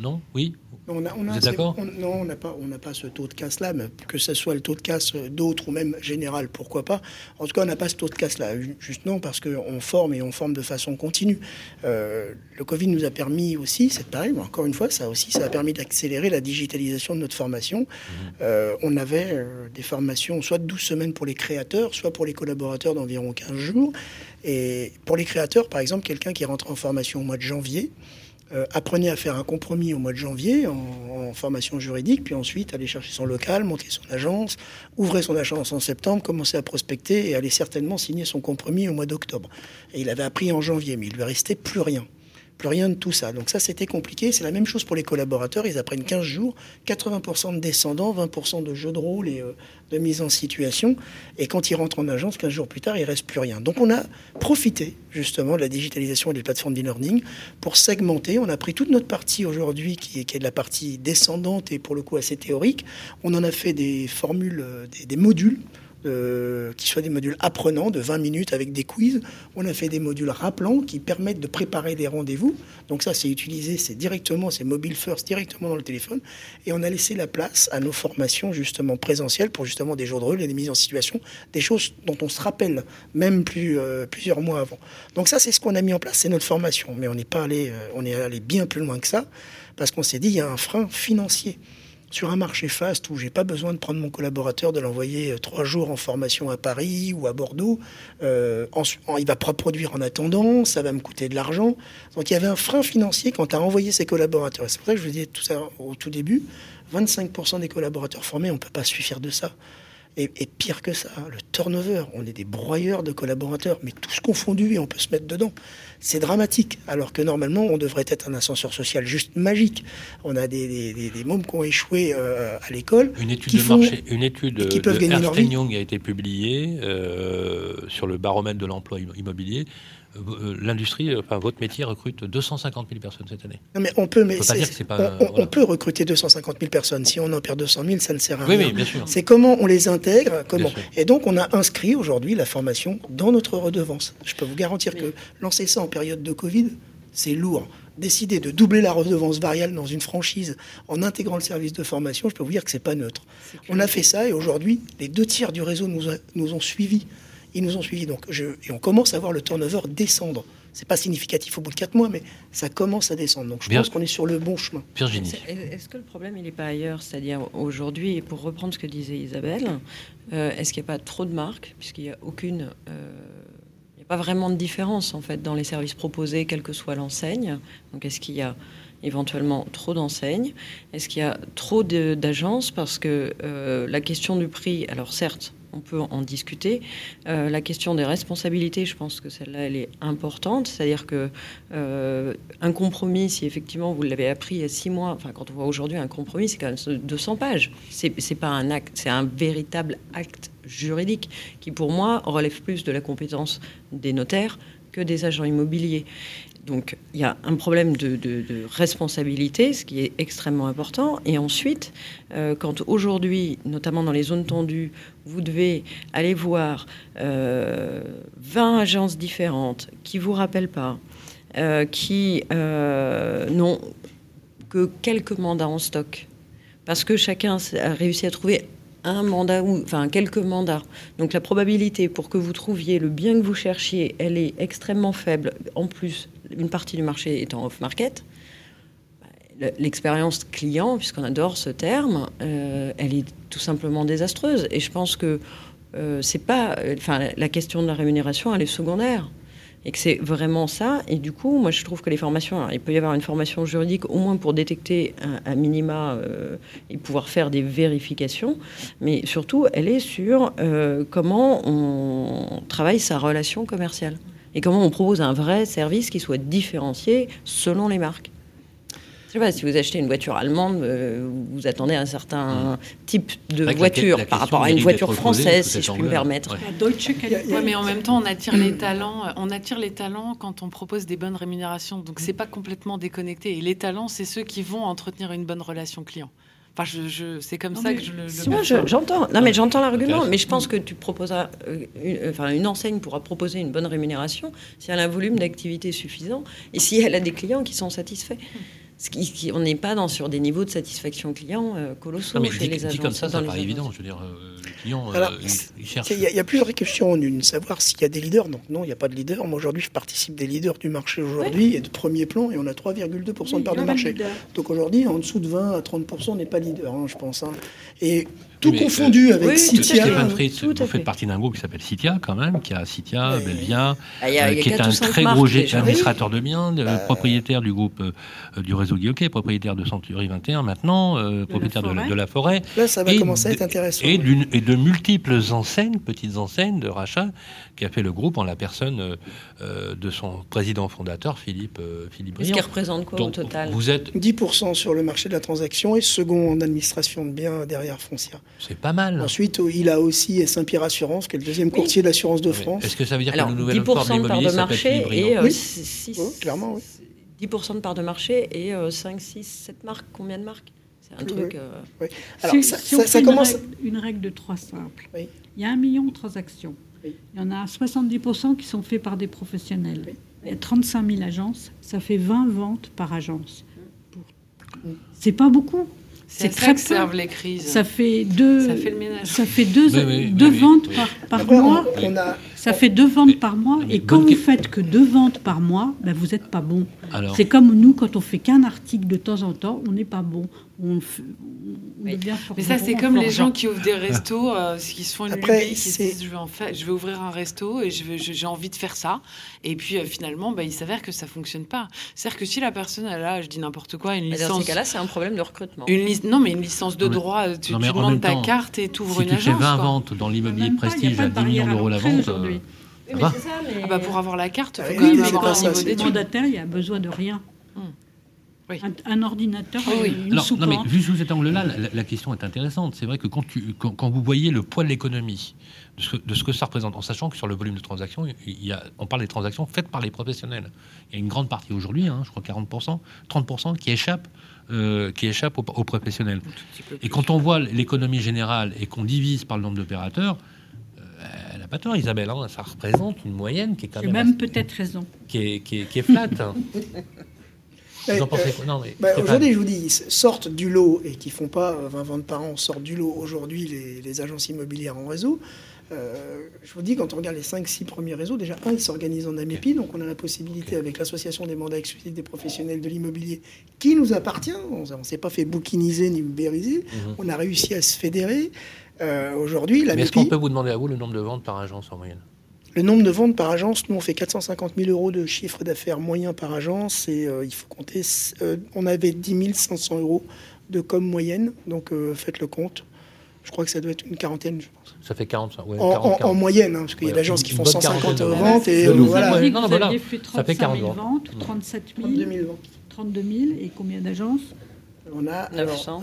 non? Oui? On Vous êtes d'accord? Non, on n'a pas, pas ce taux de casse-là, mais que ce soit le taux de casse d'autres ou même général, pourquoi pas. En tout cas, on n'a pas ce taux de casse-là, juste non, parce qu'on forme et on forme de façon continue. Euh, le Covid nous a permis aussi, c'est pareil, encore une fois, ça aussi, ça a permis d'accélérer la digitalisation de notre formation. Mmh. Euh, on avait euh, des formations soit de 12 semaines pour les créateurs, soit pour les collaborateurs d'environ 15 jours. Et pour les créateurs, par exemple, quelqu'un qui rentre en formation au mois de janvier, euh, apprenait à faire un compromis au mois de janvier en, formation juridique, puis ensuite aller chercher son local, monter son agence, ouvrir son agence en septembre, commencer à prospecter et aller certainement signer son compromis au mois d'octobre. Et il avait appris en janvier, mais il lui restait plus rien plus rien de tout ça. Donc ça, c'était compliqué. C'est la même chose pour les collaborateurs. Ils apprennent 15 jours, 80% de descendants, 20% de jeux de rôle et euh, de mise en situation. Et quand ils rentrent en agence, 15 jours plus tard, il reste plus rien. Donc on a profité justement de la digitalisation et des plateformes d'e-learning pour segmenter. On a pris toute notre partie aujourd'hui qui est, de la partie descendante et pour le coup assez théorique. On en a fait des formules, euh, des modules euh, qui soient des modules apprenants de 20 minutes avec des quiz. On a fait des modules rappelants qui permettent de préparer des rendez-vous. Donc ça, c'est utilisé, c'est directement, c'est mobile first, directement dans le téléphone. Et on a laissé la place à nos formations justement présentielles pour justement des jours de rôle des mises en situation, des choses dont on se rappelle même plus, euh, plusieurs mois avant. Donc ça, c'est ce qu'on a mis en place, c'est notre formation. Mais on n'est pas allé, euh, on est allé bien plus loin que ça parce qu'on s'est dit il y a un frein financier sur un marché fast où j'ai pas besoin de prendre mon collaborateur, de l'envoyer euh, trois jours en formation à Paris ou à Bordeaux, euh, il va pas produire en attendant, ça va me coûter de l'argent. Donc il y avait un frein financier quand à envoyer ses collaborateurs. C'est pour ça que je vous disais tout ça au tout début, 25% des collaborateurs formés, on ne peut pas suffire de ça. Et, pire que ça, le turnover, on est des broyeurs de collaborateurs, mais tous confondus et on peut se mettre dedans. C'est dramatique, alors que normalement on devrait être un ascenseur social juste magique. On a des, des, mômes qui ont échoué euh, à l'école. Une étude de marché, une étude de Ernst Young a été publiée euh, sur le baromètre de l'emploi immobilier. Euh, l'industrie, enfin votre métier recrute 250 000 personnes cette année. Non mais on peut, mais on, peut recruter 250 000 personnes. Si on en perd 200 000, ça ne sert à rien. Oui, bien sûr. C'est comment on les intègre, comment. Et donc on a inscrit aujourd'hui la formation dans notre redevance. Je peux vous garantir que lancer ça en période de Covid, c'est lourd. Décider de doubler la redevance variable dans une franchise en intégrant le service de formation, je peux vous dire que c'est pas neutre. On a fait ça et aujourd'hui, les deux tiers du réseau nous, nous ont suivis ils nous ont suivis. Donc, je, et on commence à voir le turnover descendre. C'est pas significatif au bout de 4 mois, mais ça commence à descendre. Donc je pense qu'on est sur le bon chemin. Virginie. Est-ce que le problème, il n'est pas ailleurs C'est-à-dire aujourd'hui, et pour reprendre ce que disait Isabelle, euh, est-ce qu'il n'y a pas trop de marques, puisqu'il n'y a aucune... Euh, il n'y a pas vraiment de différence en fait dans les services proposés, quelle que soit l'enseigne. Donc est-ce qu'il y a éventuellement trop d'enseignes? Est-ce qu'il y a trop d'agences? Parce que euh, la question du prix, alors certes, on peut en discuter. Euh, la question des responsabilités, je pense que celle-là, elle est importante. C'est-à-dire que euh, un compromis, si effectivement vous l'avez appris il y a six mois, enfin quand on voit aujourd'hui un compromis, c'est quand même 200 pages. C'est, pas un acte, c'est un véritable acte juridique qui, pour moi, relève plus de la compétence des notaires que des agents immobiliers. Donc il y a un problème de, responsabilité, ce qui est extrêmement important. Et ensuite, euh, quand aujourd'hui, notamment dans les zones tendues, vous devez aller voir 20 euh, agences différentes qui ne vous rappellent pas, euh, qui n'ont que quelques mandats en stock, parce que chacun a réussi à trouver un mandat ou enfin quelques mandats. Donc la probabilité pour que vous trouviez le bien que vous cherchiez, elle est extrêmement faible. En plus, une partie du marché en off-market. L'expérience client, puisqu'on adore ce terme, euh, elle est tout simplement désastreuse. Et je pense que euh, c'est pas, enfin, la question de la rémunération, elle est secondaire et que c'est vraiment ça. Et du coup, moi, je trouve que les formations, il peut y avoir une formation juridique au moins pour détecter un, minima euh, et pouvoir faire des vérifications, mais surtout, elle est sur euh, comment on travaille sa relation commerciale et comment on propose un vrai service qui soit différencié selon les marques. Je sais pas, si vous achetez une voiture allemande, euh, vous attendez un certain type de voiture par rapport à une voiture française, si je puis me permettre. Mais en même temps, on attire les talents. On attire les talents quand on propose des bonnes rémunérations. Donc, c'est pas complètement déconnecté. Et les talents, c'est ceux qui vont entretenir une bonne relation client. Enfin, je, c'est comme ça que je le. j'entends. Non, mais j'entends l'argument. Mais je pense que tu proposeras. Euh, une, enfin, une enseigne pourra proposer une bonne rémunération si elle a un volume d'activité suffisant et si elle a des clients qui sont satisfaits. Qui, on n'est pas dans, sur des niveaux de satisfaction client euh, colossaux non, mais chez les agences. comme ça, ça paraît évident. Je veux dire, euh, les clients, ils, cherchent. Il y, a plusieurs questions en une. Savoir s'il y a des leaders. Donc non, il n'y a pas de leader. Moi aujourd'hui, je participe des leaders du marché aujourd'hui et de premier plan, et on a 3,2% de part de marché. Donc aujourd'hui, en dessous de 20 à 30%, on n'est pas leader, hein, je pense. Hein. Et tout confondu euh, avec Citia. Fritz, vous faites partie d'un groupe qui s'appelle Citia, quand même, qui a Citia, Belvia, ah, euh, qui est un très gros administrateur de biens, bah. propriétaire du groupe euh, du réseau Guilloquet, propriétaire de Century 21 maintenant, propriétaire de la, forêt. Là, ça va commencer à être intéressant. Et, et, de multiples enseignes, petites enseignes de rachat, qui a fait le groupe en la personne de son président fondateur, Philippe, Philippe Briand. Ce qui représente quoi au total Vous êtes 10% sur le marché de la transaction et second en administration de biens derrière Foncia. C'est pas mal. Ensuite, il a aussi Saint-Pierre Assurance, qui est le deuxième courtier d'assurance de France. Est-ce que ça veut dire que le nouvel port de part de marché et euh, oui. clairement, oui. 10% de part de marché et 5, 6, 7 marques. Combien de marques? C'est un truc. Euh... Alors, ça, si on ça, commence. Une règle, une règle, de trois simples. Il y a un million de transactions. Il y en a 70% qui sont faits par des professionnels. Il y a 35 000 agences. Ça fait 20 ventes par agence. C'est pas beaucoup. C'est très que servent les crises. Ça fait deux. Ça fait le ménage. Ça fait deux, deux ventes par, par mois. Ça fait deux ventes par mois. Et quand vous faites que deux ventes par mois, ben vous n'êtes pas bon. C'est comme nous, quand on fait qu'un article de temps en temps, on n'est pas bon. On, mais, ça, c'est comme les gens qui ouvrent des restos, euh, qui se font une Après, lubie, qui se disent je vais, en faire, je vais ouvrir un resto et j'ai envie de faire ça. Et puis euh, finalement, bah, il s'avère que ça fonctionne pas. C'est-à-dire que si la personne a là, je dis n'importe quoi, une licence. Dans ces cas-là, c'est un problème de recrutement. Une non, mais une licence de droit, tu, demandes ta carte et tu ouvres une agence. Si tu fais 20 ventes dans l'immobilier de prestige à 10 millions d'euros la vente. Mais ça, mais... Ah bah pour avoir la carte, il faut quand même avoir un niveau d'études. mandataire, il y a besoin de rien. Un, ordinateur, ah oui. une non, mais vu sous cet angle-là, la, question est intéressante. C'est vrai que quand, tu, quand, vous voyez le poids de l'économie, de ce, de ce, que ça représente, en sachant que sur le volume de transactions, il y a, on parle des transactions faites par les professionnels. Il y a une grande partie aujourd'hui, hein, je crois 40%, 30% qui échappe, euh, qui échappe aux, professionnels. Et quand on voit l'économie générale et qu'on divise par le nombre d'opérateurs, pas tort, Isabelle. Hein, ça représente une moyenne qui est quand même. même peut-être raison. Qui est, qui est, qui est flat. Hein. Euh, bah, aujourd'hui, je vous dis, sortent du lot et qui font pas 20 ventes par an, sortent du lot aujourd'hui les, agences immobilières en réseau. Euh, je vous dis, quand on regarde les 5-6 premiers réseaux, déjà, un, ils s'organisent en AMEPI, donc on a la possibilité, avec l'association des mandats exclusifs des professionnels de l'immobilier, qui nous appartient, on ne s'est pas fait bouquiniser ni ubériser, mhm. on a réussi à se fédérer. Euh, aujourd'hui, la Mais est-ce qu'on peut vous demander à vous le nombre de ventes par agence en moyenne le nombre de ventes par agence, nous on fait 450 000 euros de chiffre d'affaires moyen par agence et euh, il faut compter, euh, on avait 10 500 euros de com moyenne, donc euh, faites le compte. Je crois que ça doit être une quarantaine, je pense. Ça fait 40, ouais, en, moyenne, hein, parce qu'il y a d'agences qui font 150 ventes et voilà. Non, voilà. ça fait 40 ventes, 37 000, 32 000 et combien d'agences? On a,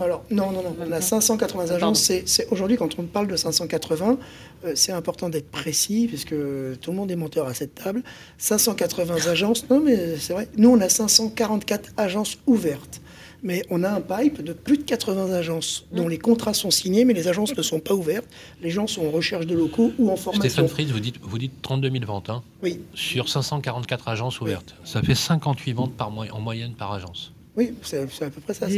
alors, non, non, non, on a 580 agences. C'est, aujourd'hui, quand on parle de 580, euh, c'est important d'être précis, puisque tout le monde est menteur à cette table. 580 agences, non, mais c'est vrai. Nous, on a 544 agences ouvertes. Mais on a un pipe de plus de 80 agences dont les contrats sont signés, mais les agences ne sont pas ouvertes. Les gens sont en recherche de locaux ou en formation. Stéphane Fritz, vous dites, vous dites 32 000 ventes hein, oui. sur 544 agences ouvertes. Ça fait 58 ventes par mois, en moyenne par agence. Oui, c'est à peu près ça.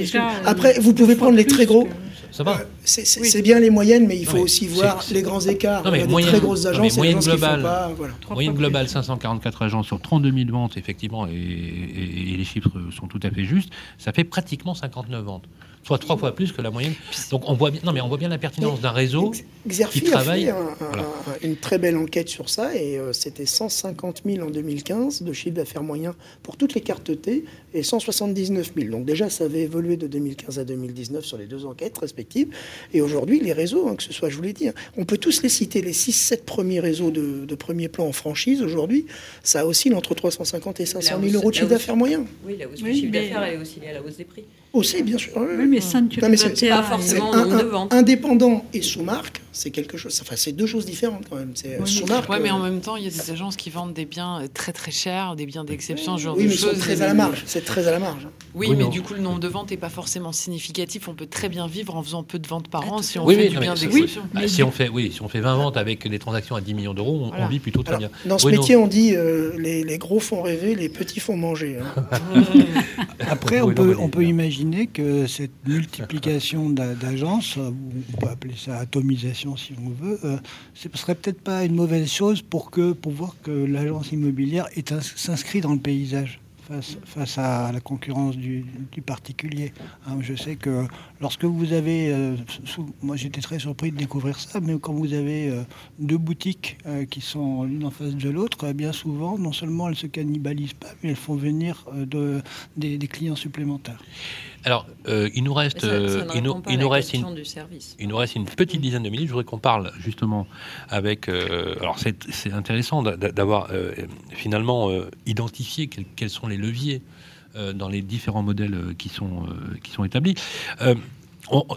Après, vous pouvez prendre les très gros. Ça va. Euh, c'est bien les moyennes, mais il faut aussi voir les grands écarts. Non, mais il y a très grosses agences moyenne globale, pas, moyenne globale 544 agences sur 32 000 ventes, effectivement, et, les chiffres sont tout à fait justes. Ça fait pratiquement 59 ventes. Soit trois fois plus que la moyenne. Donc on voit bien, non mais on voit bien la pertinence d'un réseau qui travaille. A fait une très belle enquête sur ça et euh, c'était 150 000 en 2015 de chiffre d'affaires moyen pour toutes les cartes T et 179 000. Donc déjà ça avait évolué de 2015 à 2019 sur les deux enquêtes respectives. Et aujourd'hui les réseaux, hein, que ce soit, je vous l'ai dit, hein, on peut tous les citer, les 6-7 premiers réseaux de, de, premier plan en franchise aujourd'hui, ça oscille entre 350 et 500 000 euros de chiffre d'affaires moyen. Oui, la hausse du chiffre d'affaires est aussi liée à la hausse des prix. Aussi, bien sûr. Oui, mais ça ne c'est pas forcément un, vente. Indépendant et sous-marque, c'est quelque chose. Enfin, c'est deux choses différentes quand même. C'est sous-marque. Oui, mais en même temps, il y a des agences qui vendent des biens très très chers, des biens d'exception, genre oui, de mais choses. Très à la marge. C'est très à la marge. Oui, mais du coup, le nombre de ventes n'est pas forcément significatif. On peut très bien vivre en faisant peu de ventes par an si on fait du bien d'exception. Bah, si on fait, oui, si on fait 20 ventes avec des transactions à 10 millions d'euros, on, vit plutôt très bien. Dans ce métier, on dit euh, les, gros font rêver, les petits font manger. Hein. Après, on peut, on peut imaginer que cette multiplication d'agences, on peut appeler ça atomisation si on veut, euh, ce serait peut-être pas une mauvaise chose pour, que, pour voir que l'agence immobilière s'inscrit dans le paysage face, à la concurrence du, particulier. Hein, je sais que lorsque vous avez, euh, moi j'étais très surpris de découvrir ça, mais quand vous avez euh, deux boutiques euh, qui sont l'une en face de l'autre, bien souvent, non seulement elles se cannibalisent pas, mais elles font venir de, des, clients supplémentaires. Alors, il nous reste, il, nous, il nous reste une, il nous reste une petite dizaine de minutes. Je voudrais qu'on parle justement avec. alors, c'est intéressant d'avoir finalement identifié quels sont les leviers euh, dans les différents modèles euh, qui sont, euh, qui sont établis.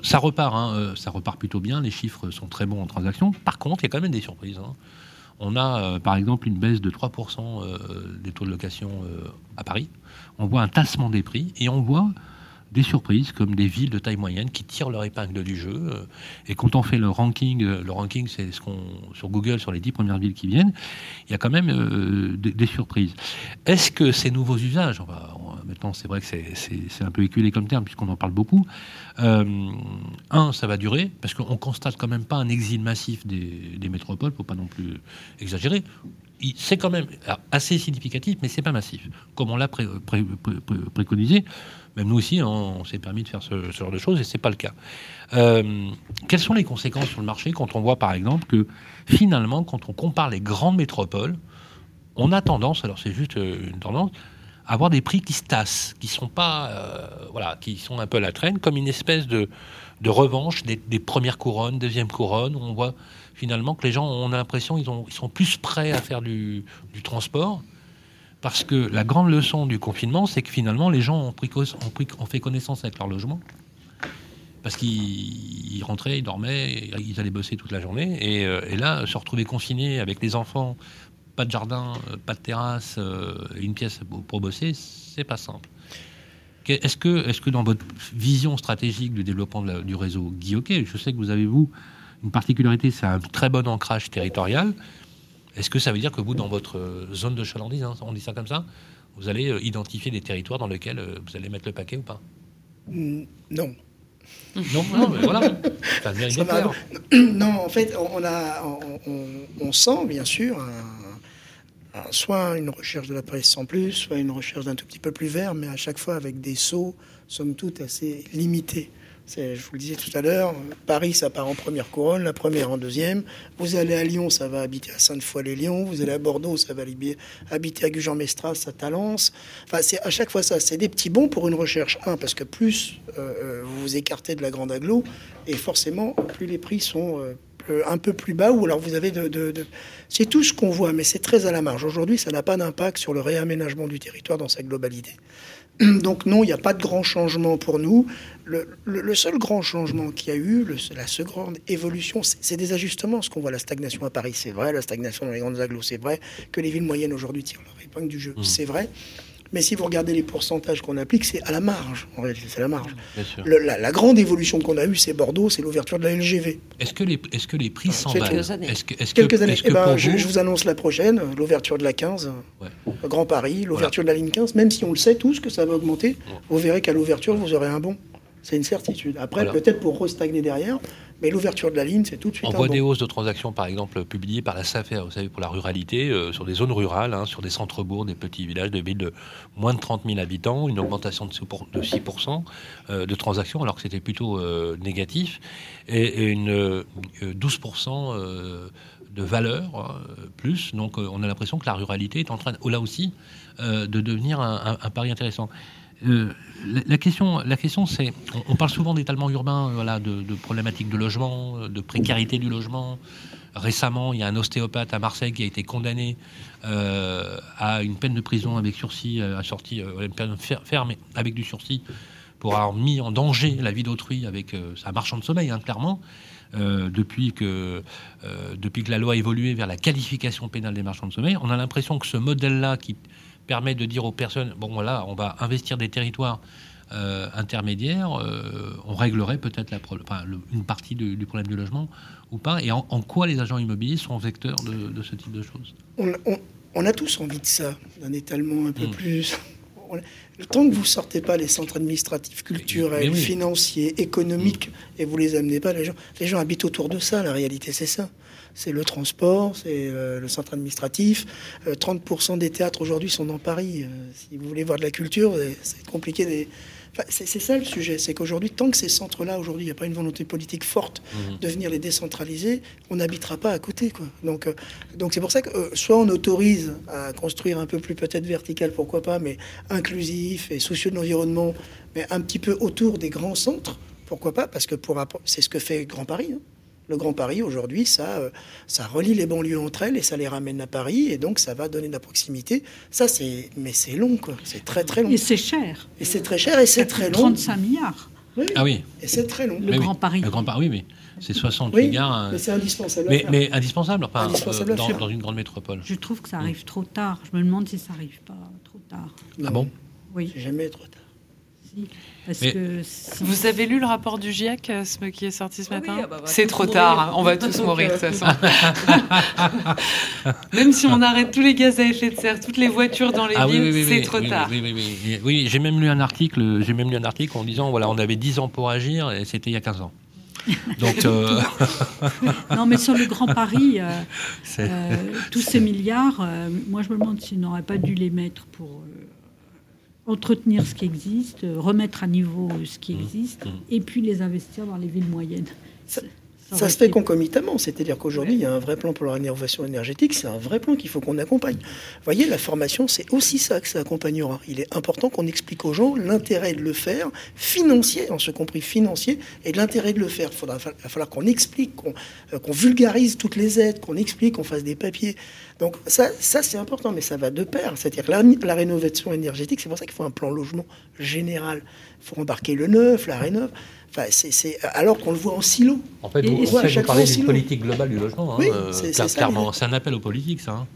ça repart, hein, ça repart plutôt bien. Les chiffres sont très bons en transaction. Par contre, il y a quand même des surprises. Hein. On a, par exemple, une baisse de 3% des taux de location à Paris. On voit un tassement des prix et on voit des surprises comme des villes de taille moyenne qui tirent leur épingle du jeu. Euh, et quand on fait le ranking, euh, le ranking c'est ce qu'on sur Google sur les dix premières villes qui viennent, il y a quand même euh, des, surprises. Est-ce que ces nouveaux usages, maintenant c'est vrai que c'est un peu éculé comme terme puisqu'on en parle beaucoup, un, ça va durer parce qu'on constate quand même pas un exil massif des, des métropoles, faut pas non plus exagérer c'est quand même assez significatif, mais c'est pas massif, comme on l'a préconisé. Même nous aussi, hein, on s'est permis de faire ce, genre de choses et c'est pas le cas. Euh, quelles sont les conséquences sur le marché quand on voit, par exemple, que finalement, quand on compare les grandes métropoles, on a tendance, alors c'est juste euh, une tendance, à avoir des prix qui se tassent, qui sont pas, euh, voilà, qui sont un peu à la traîne, comme une espèce de, revanche des, premières couronnes, deuxième couronne, où on voit finalement que les gens, ont l'impression qu'ils ils sont plus prêts à faire du, transport parce que la grande leçon du confinement, c'est que finalement, les gens ont, ont, fait connaissance avec leur logement. Parce qu'ils rentraient, ils dormaient, ils allaient bosser toute la journée. Et, euh, là, se retrouver confinés avec les enfants, pas de jardin, euh, pas de terrasse, euh, une pièce pour, bosser, c'est pas simple. Est-ce que, dans votre vision stratégique du développement du réseau Guy je sais que vous avez, vous, une particularité, c'est un très bon ancrage territorial. Est-ce que ça veut dire que vous, dans votre euh, zone de chalandise, hein, on dit ça comme ça, vous allez euh, identifier des territoires dans lesquels euh, vous allez mettre le paquet ou pas? Non. Non, non mais voilà. Ça non, en fait, on, a, on, sent bien sûr soit une recherche de la presse sans plus, soit une recherche d'un tout petit peu plus vert, mais à chaque fois avec des sauts, somme toute, assez limités. Je vous le disais tout à l'heure, Paris, ça part en première couronne, la première en deuxième. Vous allez à Lyon, ça va habiter à Sainte-Foy-les-Lyons. Vous allez à Bordeaux, ça va habiter à Gujan-Mestras, à Talence. Enfin, c'est à chaque fois ça. C'est des petits bons pour une recherche. Un, parce que plus euh, euh, vous vous écartez de la grande aglo, et forcément, plus les prix sont euh, un peu plus bas, ou alors vous avez de... de... C'est tout ce qu'on voit, mais c'est très à la marge. Aujourd'hui, ça n'a pas d'impact sur le réaménagement du territoire dans sa globalité. Donc non, il n'y a pas de grand changement pour nous. Le, seul grand changement qu'il y a eu, la seconde évolution, c'est des ajustements. Ce qu'on voit, la stagnation à Paris, c'est vrai, la stagnation dans les grandes agglos, c'est vrai, que les villes moyennes aujourd'hui tirent leur épingle du jeu, mmh. c'est vrai. Mais si vous regardez les pourcentages qu'on applique, c'est à la marge. En réalité, c'est la marge. la, grande évolution qu'on a eue, c'est Bordeaux, c'est l'ouverture de la LGV. Est-ce que les, est-ce que les prix s'emballent Quelques années. quelques années. Eh ben, je, vous... annonce la prochaine, l'ouverture de la 15, Grand Paris, l'ouverture de la ligne 15. Même si on le sait tous que ça va augmenter, vous verrez qu'à l'ouverture, vous aurez un bon. C'est une certitude. Après, peut-être pour restagner derrière, mais l'ouverture de la ligne, c'est tout de suite. On voit des hausses de transactions, par exemple, publiées par la SAFER, vous savez, pour la ruralité, euh, sur des zones rurales, hein, sur des centres-bourgs, des petits villages, des villes de moins de 30 000 habitants, une augmentation de 6% euh, de transactions, alors que c'était plutôt euh, négatif, et, une 12% de valeur plus. Donc, on a l'impression que la ruralité est en train, là aussi, de devenir un, un pari intéressant. Euh, la, question, la question c'est, on, parle souvent d'étalement urbain, euh, voilà, de, problématiques de logement, de précarité du logement. Récemment, il y a un ostéopathe à Marseille qui a été condamné euh, à une peine de prison avec sursis, à sortie, une peine ferme avec du sursis, pour avoir mis en danger la vie d'autrui avec sa marchand de sommeil, hein, clairement. depuis, que, depuis que la loi a évolué vers la qualification pénale des marchands de sommeil, on a l'impression que ce modèle-là, qui, permet de dire aux personnes, bon voilà, on va investir des territoires euh, intermédiaires, euh, on réglerait peut-être la, une partie du, problème du logement ou pas, et en, quoi les agents immobiliers sont vecteurs de, ce type de choses? On, a tous envie de ça, d'un étalement un peu hmm. plus... Le temps que vous sortez pas les centres administratifs, culturels, financiers, économiques, hmm. et vous les amenez pas, les gens, les gens habitent autour de ça. La réalité, c'est ça c'est le transport, c'est euh, le centre administratif. 30% euh, des théâtres aujourd'hui sont dans Paris. Euh, si vous voulez voir de la culture, c'est compliqué. c'est ça le sujet, c'est qu'aujourd'hui, tant que ces centres-là, aujourd'hui, il n'y a pas une volonté politique forte mmh. de venir les décentraliser, on n'habitera pas à côté. Quoi. Donc, donc c'est pour ça que soit on autorise à construire un peu plus peut-être vertical, pourquoi pas, mais inclusif et soucieux de l'environnement, mais un petit peu autour des grands centres, pourquoi pas, parce que pour c'est ce que fait Grand Paris. Hein. Le Grand Paris, aujourd'hui, ça, euh, ça relie les banlieues entre elles et ça les ramène à Paris et donc ça va donner de la proximité. Ça, c'est, mais c'est long, quoi. C'est très, très long. Et c'est cher. Et c'est très cher et c'est très long. 35 milliards. Ah oui. Et c'est très long. Le Grand Paris. Le Grand Paris, oui, mais c'est 60 oui, milliards. Mais c'est indispensable. Mais, mais, indispensable, enfin, euh, dans, une grande métropole. Je trouve que ça arrive trop tard. Je me demande si ça arrive pas trop tard. ah bon? Oui. C'est jamais trop tard. Vous avez lu le rapport du GIEC euh, ce qui est sorti ce ah matin ah bah, C'est trop tard, on va tous mourir de toute façon. Même si on arrête tous les gaz à effet de serre, toutes les voitures dans les ah villes, c'est trop tard. Oui, j'ai même lu un article, j'ai même lu un article en disant voilà, on avait 10 ans pour agir et c'était il y a 15 ans. Donc, euh, non, mais sur le Grand Paris, euh, tous ces milliards, moi je me demande s'ils n'auraient pas dû les mettre pour entretenir ce qui existe, remettre à niveau ce qui mmh. existe, mmh. et puis les investir dans les villes moyennes. Ça, se fait concomitamment, c'est-à-dire qu'aujourd'hui, il y a un vrai plan pour la rénovation énergétique, c'est un vrai plan qu'il faut qu'on accompagne. Vous voyez, la formation, c'est aussi ça que ça accompagnera. Il est important qu'on explique aux gens l'intérêt de le faire, financier, en ce compris financier, et l'intérêt de le faire. Il, va falloir qu'on explique, euh, qu'on vulgarise toutes les aides, qu'on explique, qu'on fasse des papiers. Donc ça, ça c'est important, mais ça va de pair. C'est-à-dire la, la rénovation énergétique, c'est pour ça qu'il faut un plan logement général. Il faut embarquer le neuf, la rénov alors qu'on le voit en silo. En fait, vous, vous parlez d'une politique globale du logement. Hein, oui, euh, c'est, clairement, c'est un appel aux politiques, ça. Hein.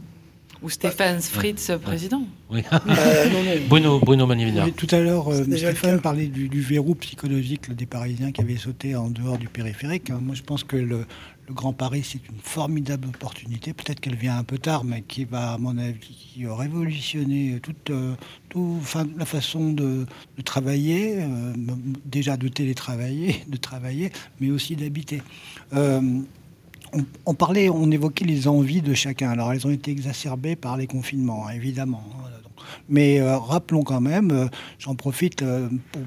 Ou Stéphane Fritz, président. Oui. Euh, Bruno, Bruno Tout à l'heure, euh, Stéphane parlait du, verrou psychologique des Parisiens qui avaient sauté en dehors du périphérique. Moi, je pense que le, le Grand Paris, c'est une formidable opportunité. Peut-être qu'elle vient un peu tard, mais qui va, à mon avis, qui révolutionner toute, euh, la façon de, travailler, euh, déjà de télétravailler, de travailler, mais aussi d'habiter. Euh, on, parlait, on évoquait les envies de chacun. Alors, elles ont été exacerbées par les confinements, hein, évidemment. Mais rappelons quand même, j'en profite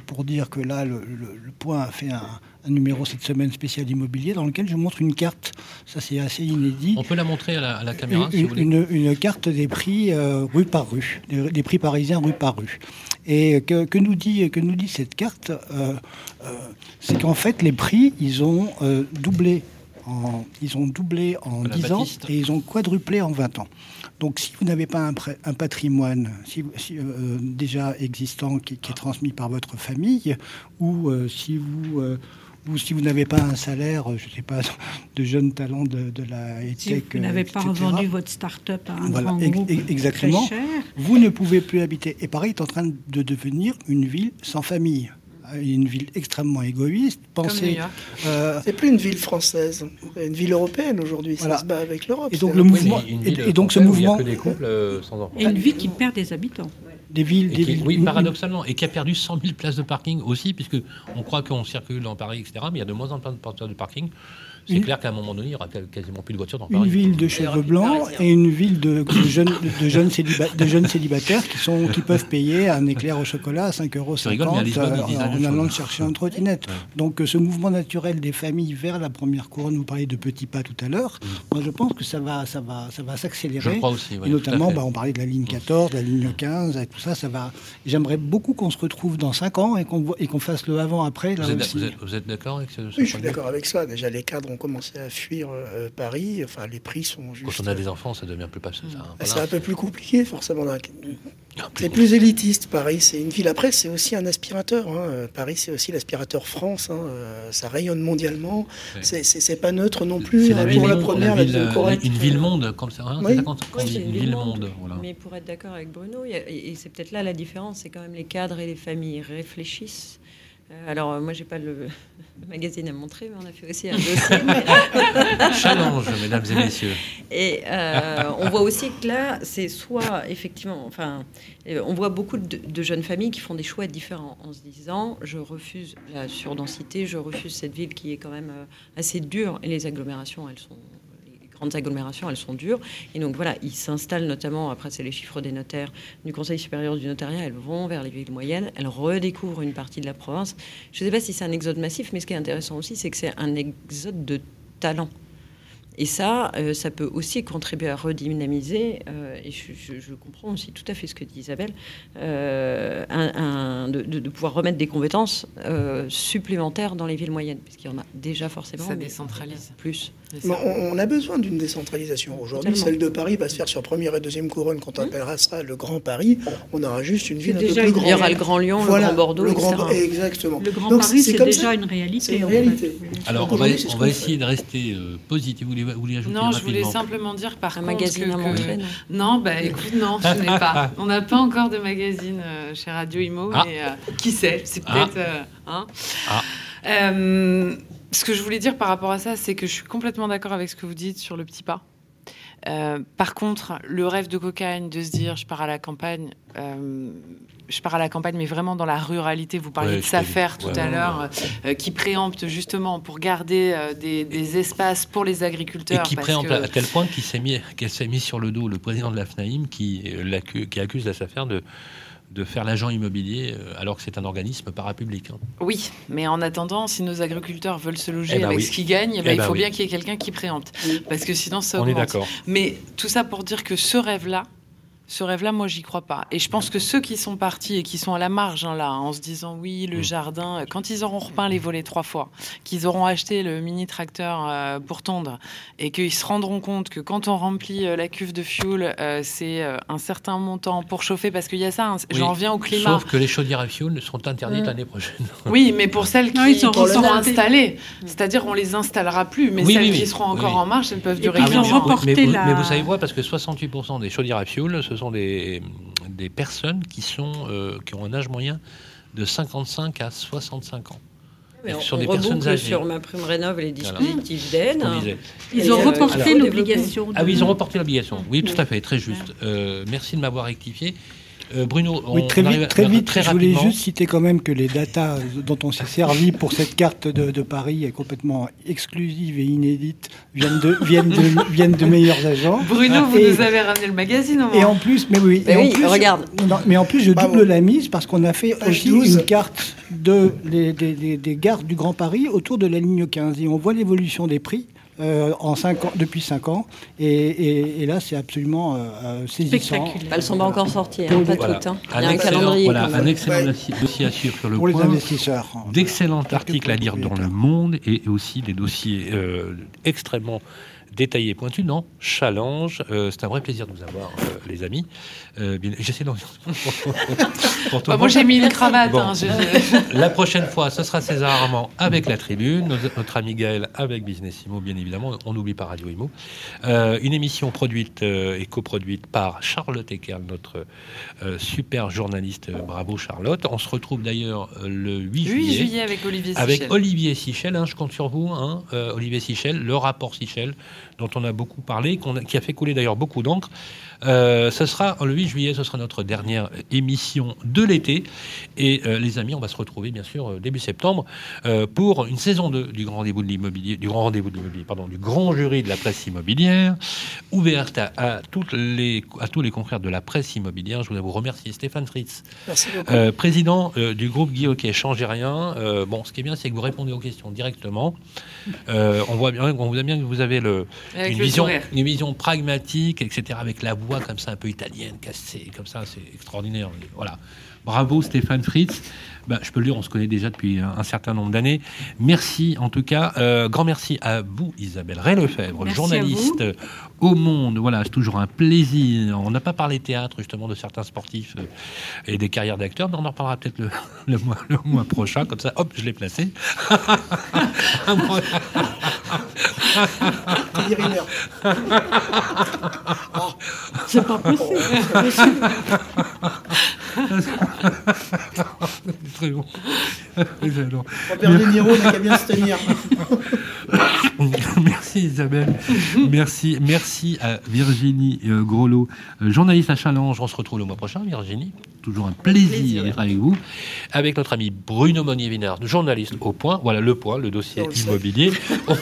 pour, dire que là, le, le Point a fait un, un numéro cette semaine spécial immobilier dans lequel je montre une carte. Ça, c'est assez inédit. On peut la montrer à la, caméra, une, si vous voulez. Une, carte des prix euh, rue par rue, des, prix parisiens rue par rue. Et que, nous, dit, que nous dit cette carte euh, euh, C'est qu'en fait, les prix, ils ont doublé. En, ils ont doublé en 10 ans et ils ont quadruplé en 20 ans. Donc si vous n'avez pas un, patrimoine si, déjà existant qui, est transmis par votre famille, ou si vous ou si vous n'avez pas un salaire, je ne sais pas, de jeunes talents de, la tech, Si vous n'avez pas revendu votre start-up à un grand groupe exactement, très cher. vous ne pouvez plus habiter. Et Paris est en train de devenir une ville sans famille une ville extrêmement égoïste. Pensez, euh, c'est plus une ville française, une ville européenne aujourd'hui. Ça se bat avec l'Europe. Et donc le mouvement, et, donc ce mouvement, des couples euh, sans enfants. Et une ville qui perd des habitants. des villes, des villes. Oui, paradoxalement, et qui a perdu 100 000 places de parking aussi, puisque on croit qu'on circule dans Paris, etc. Mais il y a de moins en moins de places de parking. C'est clair qu'à un moment donné, il n'y aura quasiment plus de voitures dans Paris. Une ville de cheveux blancs et une ville de, jeunes, de, jeunes de, jeunes célibataires qui, sont, qui peuvent payer un éclair au chocolat à 5,50 euros en allant chercher un trottinette. Donc ce mouvement naturel des familles vers la première couronne, vous parliez de petits pas tout à l'heure, mm. moi je pense que ça va, ça va, ça va s'accélérer. Je crois aussi, et notamment, bah, on parlait de la ligne 14, de la ligne 15, et tout ça, ça va. J'aimerais beaucoup qu'on se retrouve dans 5 ans et qu'on fasse le avant-après. Vous, vous, êtes, d'accord avec ce, Oui, je suis d'accord avec ça. Déjà, les cadres ont commencé à fuir euh, Paris. Enfin, les prix sont juste. Quand on a des enfants, ça devient plus facile. C'est un peu plus compliqué, forcément. C'est plus élitiste, Paris. C'est une ville. Après, c'est aussi un aspirateur. Hein. Paris, c'est aussi l'aspirateur France. Hein. Euh, ça rayonne mondialement. C'est pas neutre non plus. La pour la première, la ville, une ville-monde, comme ça. Hein, une ville-monde. Mais pour être d'accord avec Bruno, et c'est peut-être là la différence, c'est quand même les cadres et les familles réfléchissent euh, alors, euh, moi, j'ai pas le, magazine à montrer, mais on a fait aussi un dossier. Challenge, mesdames et messieurs. Et euh, on voit aussi que là, c'est soit effectivement, enfin, on voit beaucoup de, jeunes familles qui font des choix différents en se disant, je refuse la surdensité, je refuse cette ville qui est quand même assez dure, et les agglomérations, elles sont grandes agglomérations, elles sont dures. Et donc voilà, ils s'installent notamment, après c'est les chiffres des notaires du Conseil supérieur du notariat, elles vont vers les villes moyennes, elles redécouvrent une partie de la province. Je ne sais pas si c'est un exode massif, mais ce qui est intéressant aussi, c'est que c'est un exode de talent. Et ça, euh, ça peut aussi contribuer à redynamiser, euh, et je, comprends aussi tout à fait ce que dit Isabelle, euh, un, de, pouvoir remettre des compétences supplémentaires dans les villes moyennes, puisqu'il y en a déjà forcément. Ça décentralise. Plus on, a besoin d'une décentralisation. Aujourd'hui, celle de Paris va se faire sur première et deuxième couronne. Quand on appellera ça le Grand Paris, on aura juste une ville un peu plus grande. Il y aura le Grand Lyon, le Grand Bordeaux, le grand, Exactement. Le Grand Paris, c'est déjà une réalité. Alors, on va, essayer de rester euh, positif. Vous voulez, ajouter Non, je voulais simplement dire par un magazine à montrer. Non, bah écoute, non, je n'ai pas. On n'a pas encore de magazine euh, chez Radio Imo, ah. mais euh, qui sait C'est ah. peut-être. Hein. Ah ce que je voulais dire par rapport à ça, c'est que je suis complètement d'accord avec ce que vous dites sur le petit pas. Euh, par contre, le rêve de cocaïne, de se dire je pars à la campagne, euh, je pars à la campagne, mais vraiment dans la ruralité. Vous parliez de Safer tout à l'heure, euh, qui préempte justement pour garder des, espaces pour les agriculteurs. Et qui préempte à tel point qu'il s'est mis, qu'elle s'est mis sur le dos le président de la FNAIM qui, qui accuse la Safer de de faire l'agent immobilier euh, alors que c'est un organisme parapublic. Hein. Oui, mais en attendant, si nos agriculteurs veulent se loger eh ben avec ce qu'ils gagnent, eh ben, eh il ben faut bien qu'il y ait quelqu'un qui préempte. Parce que sinon, ça augmente. On est d'accord. Mais tout ça pour dire que ce rêve-là, ce rêve-là, moi, j'y crois pas. Et je pense que ceux qui sont partis et qui sont à la marge, hein, là, en se disant oui, le mm. jardin, quand ils auront repeint les volets trois fois, qu'ils auront acheté le mini tracteur euh, pour tondre, et qu'ils se rendront compte que quand on remplit euh, la cuve de fuel, euh, c'est un certain montant pour chauffer, parce qu'il y a ça, hein, j'en reviens au climat. Sauf que les chaudières à fuel seront interdites mm. l'année prochaine. Oui, mais pour celles qui, seront, installées, c'est-à-dire on les installera plus, mais celles qui seront encore en marche, elles peuvent durer. Ah, mais, mais, vous savez quoi? Parce que 68% des chaudières à fuel, ce sont des, des personnes qui, sont, euh, qui ont un âge moyen de 55 à 65 ans. Mais on, sur des personnes âgées. Sur ma prime rénov les dispositifs d'aide. Ils ont reporté l'obligation. Ah oui, ils ont reporté l'obligation. Oui, tout à fait, très juste. Euh, merci de m'avoir rectifié. Euh, Bruno, oui, très vite, très vite. je voulais juste citer quand même que les datas dont on s'est servi pour cette carte de, Paris est complètement exclusive et inédite viennent de, viennent de, viennent de meilleurs agents. Bruno, vous nous avez ramené le magazine au Et en plus, mais oui, mais en plus, regarde. mais en plus, je double la mise parce qu'on a fait aussi une carte de, des, des, des gares du Grand Paris autour de la ligne 15 et on voit l'évolution des prix. Euh, en cinq ans, depuis 5 ans. Et, et, là, c'est absolument euh, euh saisissant. Elles sont pas encore sorties, hein, pas toutes. Hein. Il y a un, calendrier. Voilà, un excellent dossier à suivre sur le Pour les investisseurs. D'excellents articles à lire dans Le Monde et aussi des dossiers euh, extrêmement détaillé, pointu, non Challenge. Euh, c'est un vrai plaisir de vous avoir, euh, les amis. Euh, J'essaie d'en pour bah, Moi, j'ai mis une cravate. Hein, la prochaine fois, ce sera César Armand avec la tribune, notre, ami Gaël avec Business Imo, bien évidemment. On n'oublie pas Radio Imo. une émission produite et coproduite par Charlotte Ekerl, notre super journaliste. Bravo, Charlotte. On se retrouve d'ailleurs le 8 juillet. juillet avec Olivier Sichel. Avec Olivier Sichel, hein, je compte sur vous, hein, Olivier Sichel, le rapport Sichel. Dont on a beaucoup parlé, qui a fait couler d'ailleurs beaucoup d'encre. Euh, ce sera le 8 juillet, ce sera notre dernière émission de l'été. Et euh, les amis, on va se retrouver bien sûr euh, début septembre pour une saison 2 du grand rendez-vous de l'immobilier, du grand rendez-vous de l'immobilier, pardon, du grand jury de la presse immobilière, ouverte à, toutes les, à tous les confrères de la presse immobilière. Je voudrais vous remercier Stéphane Fritz, président du groupe Guy Hockey, changez rien. bon, ce qui est bien, c'est que vous répondez aux questions directement. on voit bien, on voit bien que vous avez le, une, vision, une vision pragmatique, etc., avec la voix comme ça, un peu italienne, cassée, comme ça, c'est extraordinaire. Voilà. Bravo Stéphane Fritz. Bah, je peux le dire, on se connaît déjà depuis un, certain nombre d'années. Merci en tout cas. Euh, grand merci à vous, Isabelle Ray-Lefebvre, journaliste au Monde. Voilà, c'est toujours un plaisir. On n'a pas parlé théâtre justement de certains sportifs euh, et des carrières d'acteurs, mais on en reparlera peut-être le, mois, le mois prochain. Comme ça, hop, je l'ai placé. C'est pas possible. très bon. Robert De Niro n'a qu'à bien se tenir. merci Isabelle. merci, merci à Virginie euh, Grolot, euh, journaliste à Challenge. On se retrouve le mois prochain, Virginie. Toujours un plaisir d'être avec vous. Avec notre ami Bruno Monnier-Vinard, journaliste au point. Voilà le point, le dossier immobilier.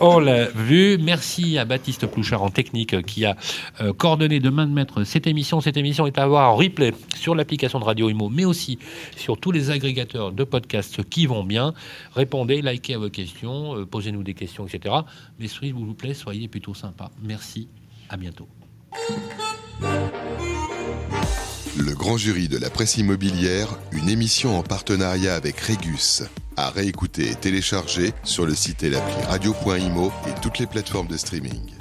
on l'a vu. Merci à Baptiste Plouchard en technique qui a euh, coordonné de main de maître cette émission. Cette émission est à voir en replay sur l'application de Radio Imo, mais aussi sur tous les agrégateurs de podcasts qui vont bien. Répondez, likez à vos questions, euh, posez-nous des questions, etc. Mais s'il vous plaît, soyez plutôt sympa. Merci, à bientôt. Le grand jury de la presse immobilière, une émission en partenariat avec Régus, à réécouter et télécharger sur le site et l'appli radio.imo et toutes les plateformes de streaming.